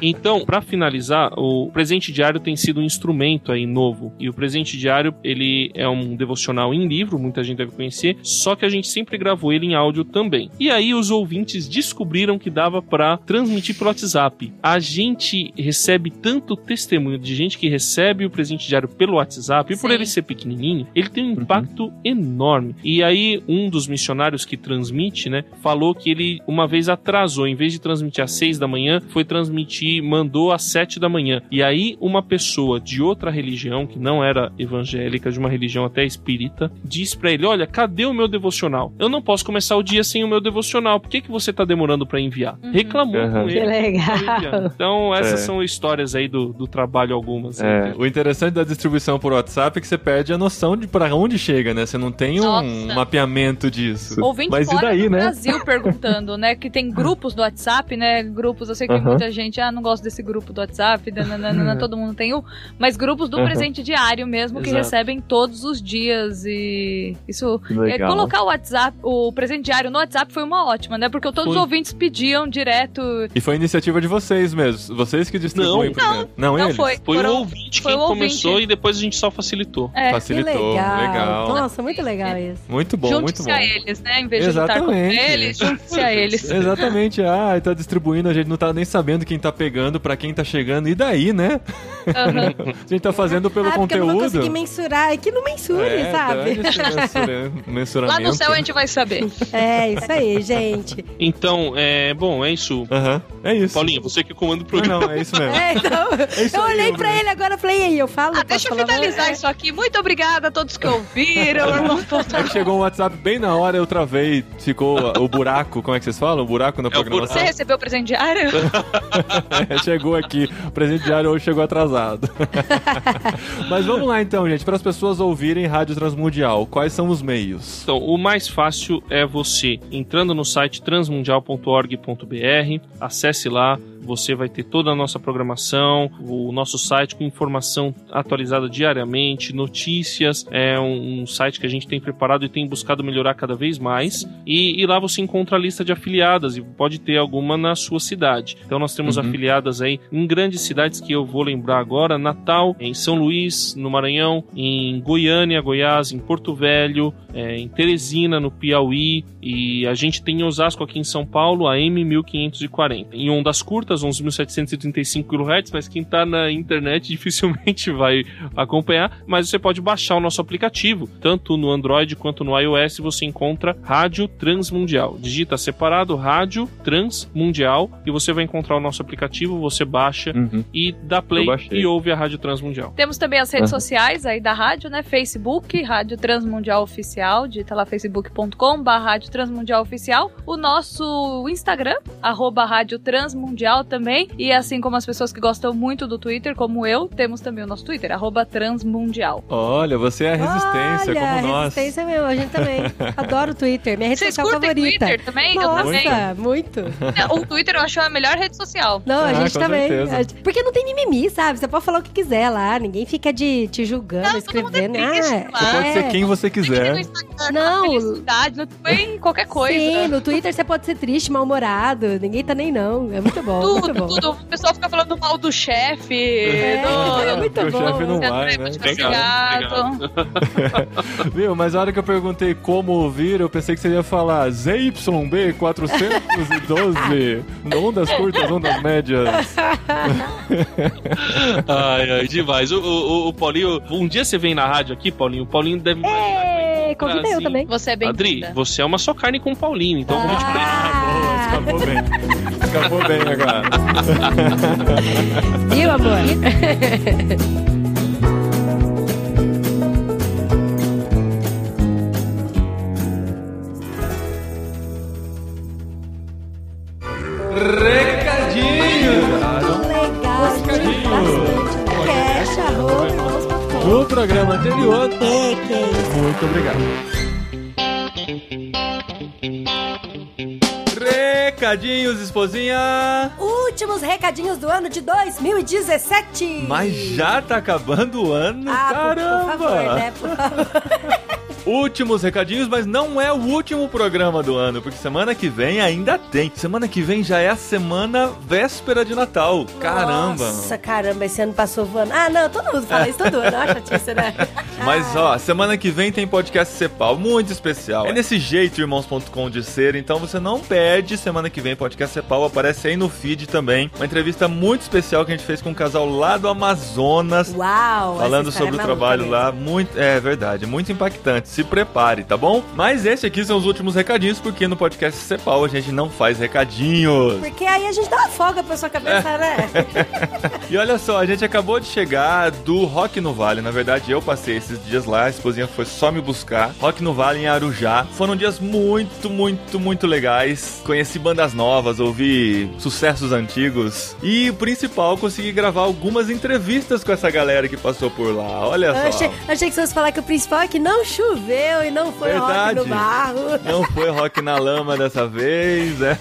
Então, pra finalizar, o presente diário tem sido um instrumento aí novo. E o presente presente diário, ele é um devocional em livro, muita gente deve conhecer, só que a gente sempre gravou ele em áudio também. E aí os ouvintes descobriram que dava para transmitir pelo WhatsApp. A gente recebe tanto testemunho de gente que recebe o presente diário pelo WhatsApp, e por Sim. ele ser pequenininho, ele tem um impacto enorme. E aí um dos missionários que transmite, né, falou que ele uma vez atrasou, em vez de transmitir às seis da manhã, foi transmitir, mandou às sete da manhã. E aí uma pessoa de outra religião, que não era evangélica, de uma religião até espírita, disse pra ele: Olha, cadê o meu devocional? Eu não posso começar o dia sem o meu devocional. Por que, que você tá demorando pra enviar? Reclamou Aham. com Que ele. legal. Então, essas É. são histórias aí do, do trabalho algumas. É, né? o interessante da distribuição por WhatsApp é que você perde a noção de pra onde chega, né? Você não tem um Nossa. mapeamento disso. Ouvinte Mas e fora daí, do né? Brasil perguntando, né? Que tem grupos do WhatsApp, né? Grupos, eu sei que Aham. muita gente, ah, não gosto desse grupo do WhatsApp, nananana, todo mundo tem um, mas grupos do presente diário mesmo, que Exato. recebem todos os dias e isso... Que é, colocar o WhatsApp, o presente diário no WhatsApp foi uma ótima, né? Porque todos os Foi. ouvintes pediam direto. E foi iniciativa de vocês mesmo. Vocês que distribuem Não. primeiro. Não, Não eles? foi. Foi Foram- o ouvinte foi quem o começou ouvinte. e depois a gente só facilitou. É, Que Facilitou. legal. Legal. Nossa, muito legal isso. Muito bom, muito junte-se bom. a eles, né? Em vez de lutar com Exatamente. eles, junte-se a eles. Exatamente, ah, tá distribuindo, a gente não tá nem sabendo quem tá pegando, pra quem tá chegando, e daí, né? Aham. A gente tá fazendo pelo ah, eu não conseguir mensurar. É que não mensure, é, sabe? mensura-. Lá no céu a gente vai saber. É, isso aí, gente. Então, é bom, é isso. Aham, é isso. Paulinho, você que comanda o Não, programa. não, é isso mesmo. É, então, isso eu aí, olhei ô, pra ele agora e falei, e aí, eu falo? Ah, deixa eu finalizar mais? isso aqui. Muito obrigada a todos que ouviram. É que chegou um WhatsApp bem na hora, eu travei, ficou o buraco, como é que vocês falam? O buraco na É programação. Você recebeu o presente diário? chegou aqui. O presente diário hoje chegou atrasado. Mas vamos lá então, gente, para as pessoas ouvirem Rádio Transmundial, quais são os meios? Então, o mais fácil é você entrando no site transmundial.org.br, acesse lá, você vai ter toda a nossa programação, o nosso site com informação atualizada diariamente, notícias, é um, um site que a gente tem preparado e tem buscado melhorar cada vez mais. E, e lá você encontra a lista de afiliadas e pode ter alguma na sua cidade. Então nós temos Uhum. afiliadas aí em grandes cidades que eu vou lembrar agora: Natal, em São Luís, no Maranhão, em Goiânia, Goiás, em Porto Velho, é, em Teresina, no Piauí, e a gente tem em Osasco aqui em São Paulo a M1540. Em ondas curtas, 11.735 kHz, mas quem tá na internet dificilmente vai acompanhar, mas você pode baixar o nosso aplicativo, tanto no Android quanto no iOS, você encontra Rádio Transmundial. Digita separado Rádio Transmundial e você vai encontrar o nosso aplicativo, você baixa Uhum. e dá play e ouve a Rádio Transmundial. Temos também as redes Aham. sociais aí da rádio, né? Facebook, Rádio Transmundial Oficial, digita lá facebook.com barra Rádio Transmundial Oficial. O nosso Instagram, arroba Rádio Transmundial também. E assim como as pessoas que gostam muito do Twitter, como eu, temos também o nosso Twitter, arroba Transmundial. Olha, você é a resistência, Olha, como nós. resistência mesmo, a gente também. Adoro o Twitter, minha rede Vocês social curtem favorita. Twitter também? Eu também. Nossa, muito. O Twitter eu acho a melhor rede social. Não, a Ah, gente também. certeza. Porque não tem mimimi, sabe? Você pode falar o que quiser lá, ninguém fica de te julgando, Não, todo mundo é escrevendo. triste ah. Você pode é. ser quem você Não quiser. No Não. não. felicidade, não tem qualquer coisa. Sim, no Twitter você pode ser triste, mal-humorado, ninguém tá nem não. É muito bom, Tudo, muito bom. tudo. O pessoal fica falando mal do chefe. É, do- é muito o bom. chefe não vai, é né? Legal, castigado. Viu? Mas a hora que eu perguntei como ouvir, eu pensei que você ia falar ZYB 412, ondas curtas, ondas médias. Ai, ai, demais. O, o, o Paulinho, um dia você vem na rádio aqui, Paulinho, o Paulinho deve imaginar encontrar, convida eu também. Você é bem Adri, você é uma só carne com o Paulinho, então vamos te Ah, Escapou bem. Escapou bem agora. viu, amor? Muito obrigado. Recadinhos, esposinha! Últimos recadinhos do ano de 2017. Mas já tá acabando o ano? Ah, por- Caramba! por favor, né? Por favor. últimos recadinhos, mas não é o último programa do ano, porque semana que vem ainda tem. Semana que vem já é a semana véspera de Natal. Caramba! Nossa, caramba, esse ano passou voando. Ah, não, todo mundo fala isso todo ano, uma chatice, né? Mas ó, semana que vem tem podcast Cepal, muito especial. É nesse jeito, irmãos.com de ser, então você não perde. Semana que vem podcast Cepal aparece aí no feed também. Uma entrevista muito especial que a gente fez com um casal lá do Amazonas. Uau! Falando sobre o é maluca trabalho mesmo. lá, muito, é verdade, muito impactante. Se prepare, tá bom? Mas esse aqui são os últimos recadinhos, porque no podcast Cepal a gente não faz recadinhos. Porque aí a gente dá uma folga pra sua cabeça, né? E olha só, a gente acabou de chegar do Rock no Vale. Na verdade, eu passei esses dias lá, a esposinha foi só me buscar. Rock no Vale em Arujá. Foram dias muito, muito, muito legais. Conheci bandas novas, ouvi sucessos antigos. E o principal, consegui gravar algumas entrevistas com essa galera que passou por lá. Olha Eu só. achei, achei que você fosse falar que o principal é que não choveu e não foi rock Verdade. no barro. Não foi rock na lama dessa vez, é.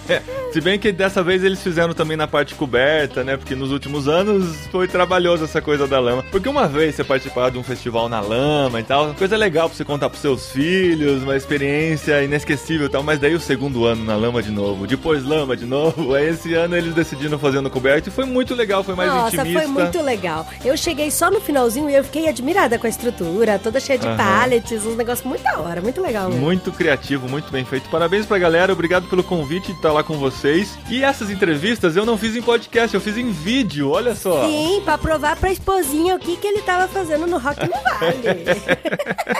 Se bem que dessa vez eles fizeram também na parte coberta, né? Porque nos últimos anos foi trabalhoso essa coisa da lama. Porque uma vez você participar de um festival na lama e tal, coisa legal pra você contar pros seus filhos, uma experiência inesquecível e tal. Mas daí o segundo ano na lama de novo, depois lama de novo. Aí esse ano eles decidiram fazer no coberto e foi muito legal, foi mais Nossa, intimista. foi muito legal. Eu cheguei só no finalzinho e eu fiquei admirada com a estrutura, toda cheia de pallets, uns negócios muito da hora, muito legal. mesmo. Muito criativo, muito bem feito. Parabéns pra galera, obrigado pelo convite de estar lá com vocês. E essas entrevistas eu não fiz em podcast, eu fiz em vídeo, olha só. Sim, pra provar pra esposinha o que, que ele tava fazendo no Rock no Vale.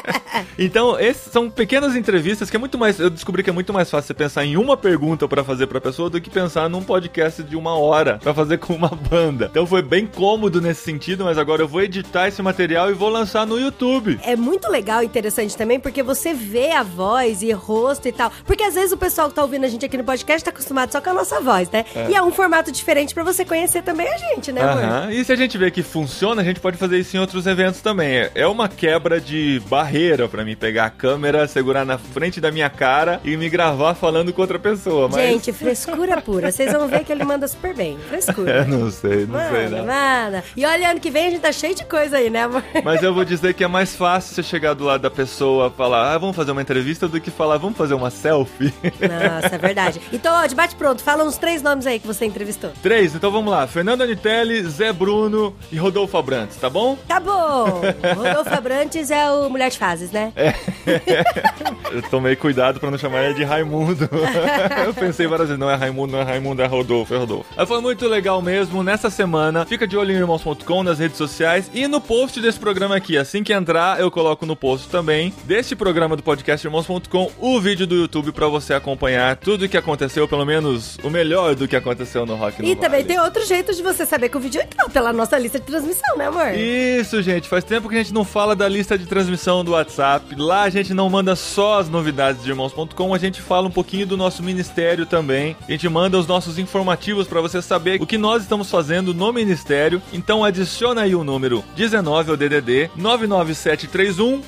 Então, esses são pequenas entrevistas que é muito mais. Eu descobri que é muito mais fácil você pensar em uma pergunta pra fazer pra pessoa do que pensar num podcast de uma hora pra fazer com uma banda. Então foi bem cômodo nesse sentido, mas agora eu vou editar esse material e vou lançar no YouTube. É muito legal e interessante também, porque você vê a voz e rosto e tal. Porque às vezes o pessoal que tá ouvindo a gente aqui no podcast tá acostumado só com a nossa voz, né? E é um formato diferente pra você conhecer também a gente, né, amor? Aham. E se a gente vê que funciona, a gente pode fazer isso em outros eventos também. É- É uma quebra de barreira pra mim pegar a câmera, segurar na frente da minha cara e me gravar falando com outra pessoa. Mas Gente, frescura pura. Vocês vão ver que ele manda super bem. Frescura. eu não sei, não sei Manda, não. manda. E olha, ano que vem a gente tá cheio de coisa aí, né, amor? Mas eu vou dizer que é mais fácil você chegar do lado da pessoa falar, ah, vamos fazer uma entrevista do que falar, vamos fazer uma selfie. Nossa, é verdade. Então, ó, debate pronto. Fala uns três nomes aí que você entrevistou. Três, então vamos lá. Fernando Anitelli, Zé Bruno e Rodolfo Abrantes, tá bom? Tá bom. Rodolfo Abrantes é o Mulher de Fases, né? Eu tomei cuidado pra não chamar ele de Raimundo. eu pensei várias vezes, não é Raimundo, não é Raimundo, é Rodolfo, é Rodolfo. Mas foi muito legal mesmo. Nessa semana, fica de olho em irmãos.com, nas redes sociais e no post desse programa aqui. Assim que entrar, eu coloco no post também deste programa do podcast irmãos.com o vídeo do YouTube pra você acompanhar tudo o que aconteceu, pelo menos o melhor do que aconteceu no Rock no E também Vale. tem outro jeito de você saber que o vídeo entrou pela nossa lista de transmissão, né, amor? Isso, gente. Faz tempo que a gente não fala da lista de transmissão do WhatsApp. Lá a gente não manda só as novidades de irmãos.com, a gente fala um pouquinho do nosso ministério também. A gente manda os nossos informativos para você saber o que nós estamos fazendo no ministério. Então adiciona aí o número 19 ao DDD 99731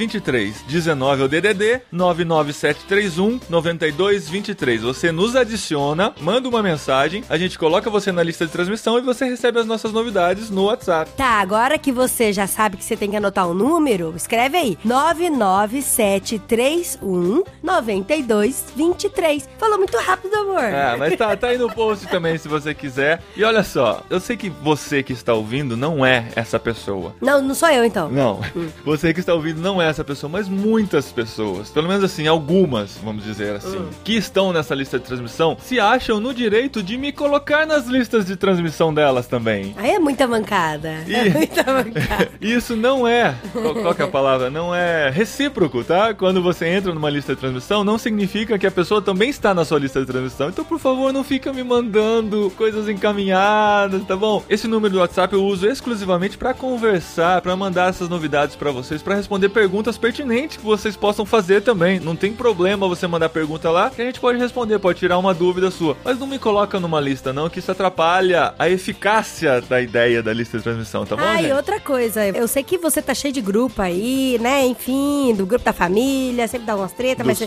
9223. 19 ao DDD 99731 9223. Você nos adiciona, manda uma mensagem, a gente coloca você na lista de transmissão e você recebe as nossas novidades no WhatsApp. Tá, agora que você já sabe que você tem que anotar um número, escreve aí: 99731 9223. Falou muito rápido, amor. É, mas tá, tá aí no post também se você quiser. E olha só, eu sei que você que está ouvindo não é essa pessoa. Não, não sou eu então. Não, você que está ouvindo não é essa pessoa, mas muitas pessoas, pelo menos assim, algumas, vamos dizer assim, que estão nessa lista de transmissão, se acham no direito de me colocar nas listas de transmissão delas também. Aí é muita mancada. É Ih. muita mancada. Isso não é, qual, qual que é a palavra? Não é recíproco, tá? Quando você entra numa lista de transmissão, não significa que a pessoa também está na sua lista de transmissão. Então, por favor, não fica me mandando coisas encaminhadas, tá bom? Esse número do WhatsApp eu uso exclusivamente para conversar, para mandar essas novidades para vocês, para responder perguntas pertinentes que vocês possam fazer também. Não tem problema você mandar pergunta lá, que a gente pode responder, pode tirar uma dúvida sua. Mas não me coloca numa lista não, que isso atrapalha a eficácia da ideia da lista de transmissão, tá bom, Ah, gente? e outra coisa, eu sei que você tá cheio de grupo aí, né? Enfim, do grupo da família, sempre dá umas tretas, mas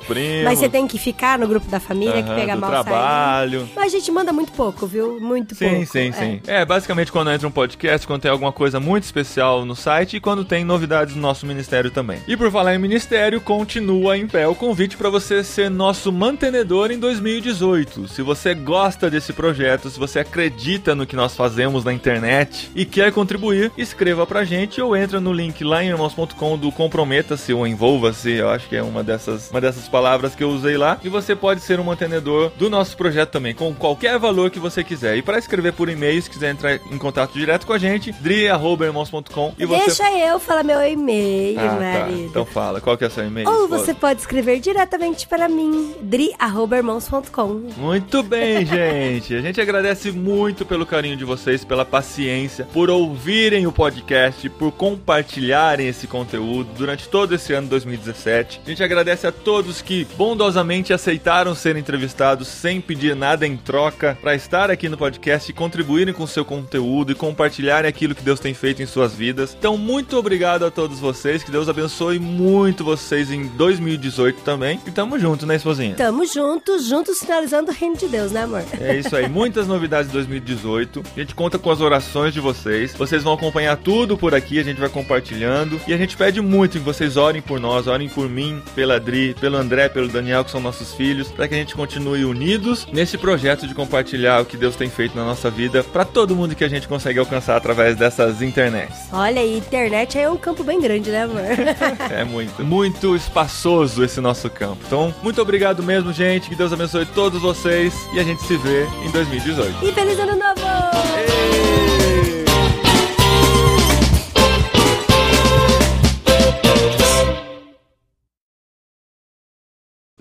mas você tem que ficar no grupo da família, que Aham, pega do mal trabalho. saindo. Mas a gente manda muito pouco, viu? Muito Sim, pouco. sim, É. sim. É, basicamente quando entra um podcast, quando tem alguma coisa muito especial no site e quando tem novidades no nosso ministério também. E por falar em ministério, continua em pé o convite para você ser nosso mantenedor em 2018. Se você gosta desse projeto, se você acredita no que nós fazemos na internet e quer contribuir, escreva pra gente ou entra no link lá em irmãos.com do comprometa-se ou envolva-se, eu acho que é uma dessas, uma dessas palavras que eu usei lá, e você pode ser um mantenedor do nosso projeto também, com qualquer valor que você quiser. E para escrever por e-mail, se quiser entrar em contato direto com a gente, dri@irmãos.com e você Deixa eu falar meu e-mail, Ah, tá. Marido. Então fala, qual que é o seu e-mail? Ou você pode escrever diretamente para mim, dri.irmãos.com. Muito bem, gente. A gente agradece muito pelo carinho de vocês, pela paciência, por ouvirem o podcast, por compartilharem esse conteúdo durante todo esse ano 2017. A gente agradece a todos que bondosamente aceitaram ser entrevistados sem pedir nada em troca para estar aqui no podcast e contribuírem com o seu conteúdo e compartilharem aquilo que Deus tem feito em suas vidas. Então, muito obrigado a todos vocês. Que Deus abençoe muito vocês em 2018 também. E tamo junto, né, esposinha? Tamo juntos, juntos sinalizando o reino de Deus, né, amor? É isso aí, muitas novidades em 2018. A gente conta com as orações de vocês. Vocês vão acompanhar tudo por aqui, a gente vai compartilhando. E a gente pede muito que vocês orem por nós, orem por mim, pela Adri, pelo André, pelo Daniel, que são nossos filhos, para que a gente continue unidos nesse projeto de compartilhar o que Deus tem feito na nossa vida para todo mundo que a gente consegue alcançar através dessas internets. Olha, aí, internet é um campo bem grande, né, amor? É muito, muito espaçoso esse nosso campo. Então, muito obrigado mesmo, gente. Que Deus abençoe todos vocês e a gente se vê em 2018. e feliz ano novo!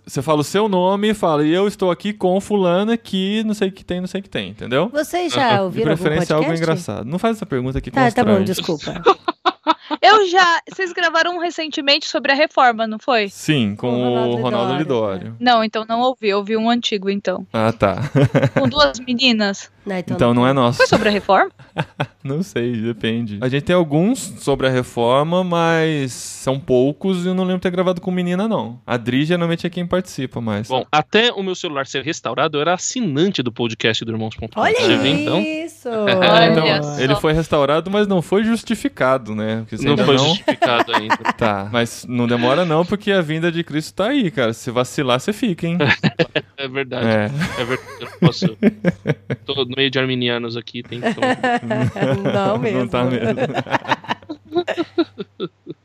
Você fala o seu nome e fala, e eu estou aqui com fulana que não sei o que tem, não sei o que tem, entendeu? Vocês já De ouviram algum preferência podcast? algo engraçado. Não faz essa pergunta aqui Tá, tá bom, constrange. desculpa. Eu já. Vocês gravaram um recentemente sobre a reforma, não foi? Sim, com Com o Ronaldo o Ronaldo Lidório. Lidório. Não, então não ouvi. Eu ouvi um antigo, então. Ah, tá. Com duas meninas. Não, então, Então não é nosso. Foi sobre a reforma? Não sei, depende. A gente tem alguns sobre a reforma, mas são poucos e eu não lembro de ter gravado com menina, não. A Dri geralmente é quem participa mais. Bom, até o meu celular ser restaurado, eu era assinante do podcast do Irmãos.com. Olha Você vê, então? isso! É, então, Olha só. ele foi restaurado, mas não foi justificado, né? Não foi não... justificado ainda. Tá, mas não demora não, porque a vinda de Cristo tá aí, cara. Se vacilar, você fica, hein? É verdade. É. É verdade. Eu não posso. Tô no meio de arminianos aqui, tem que. Não mesmo. Não tá mesmo.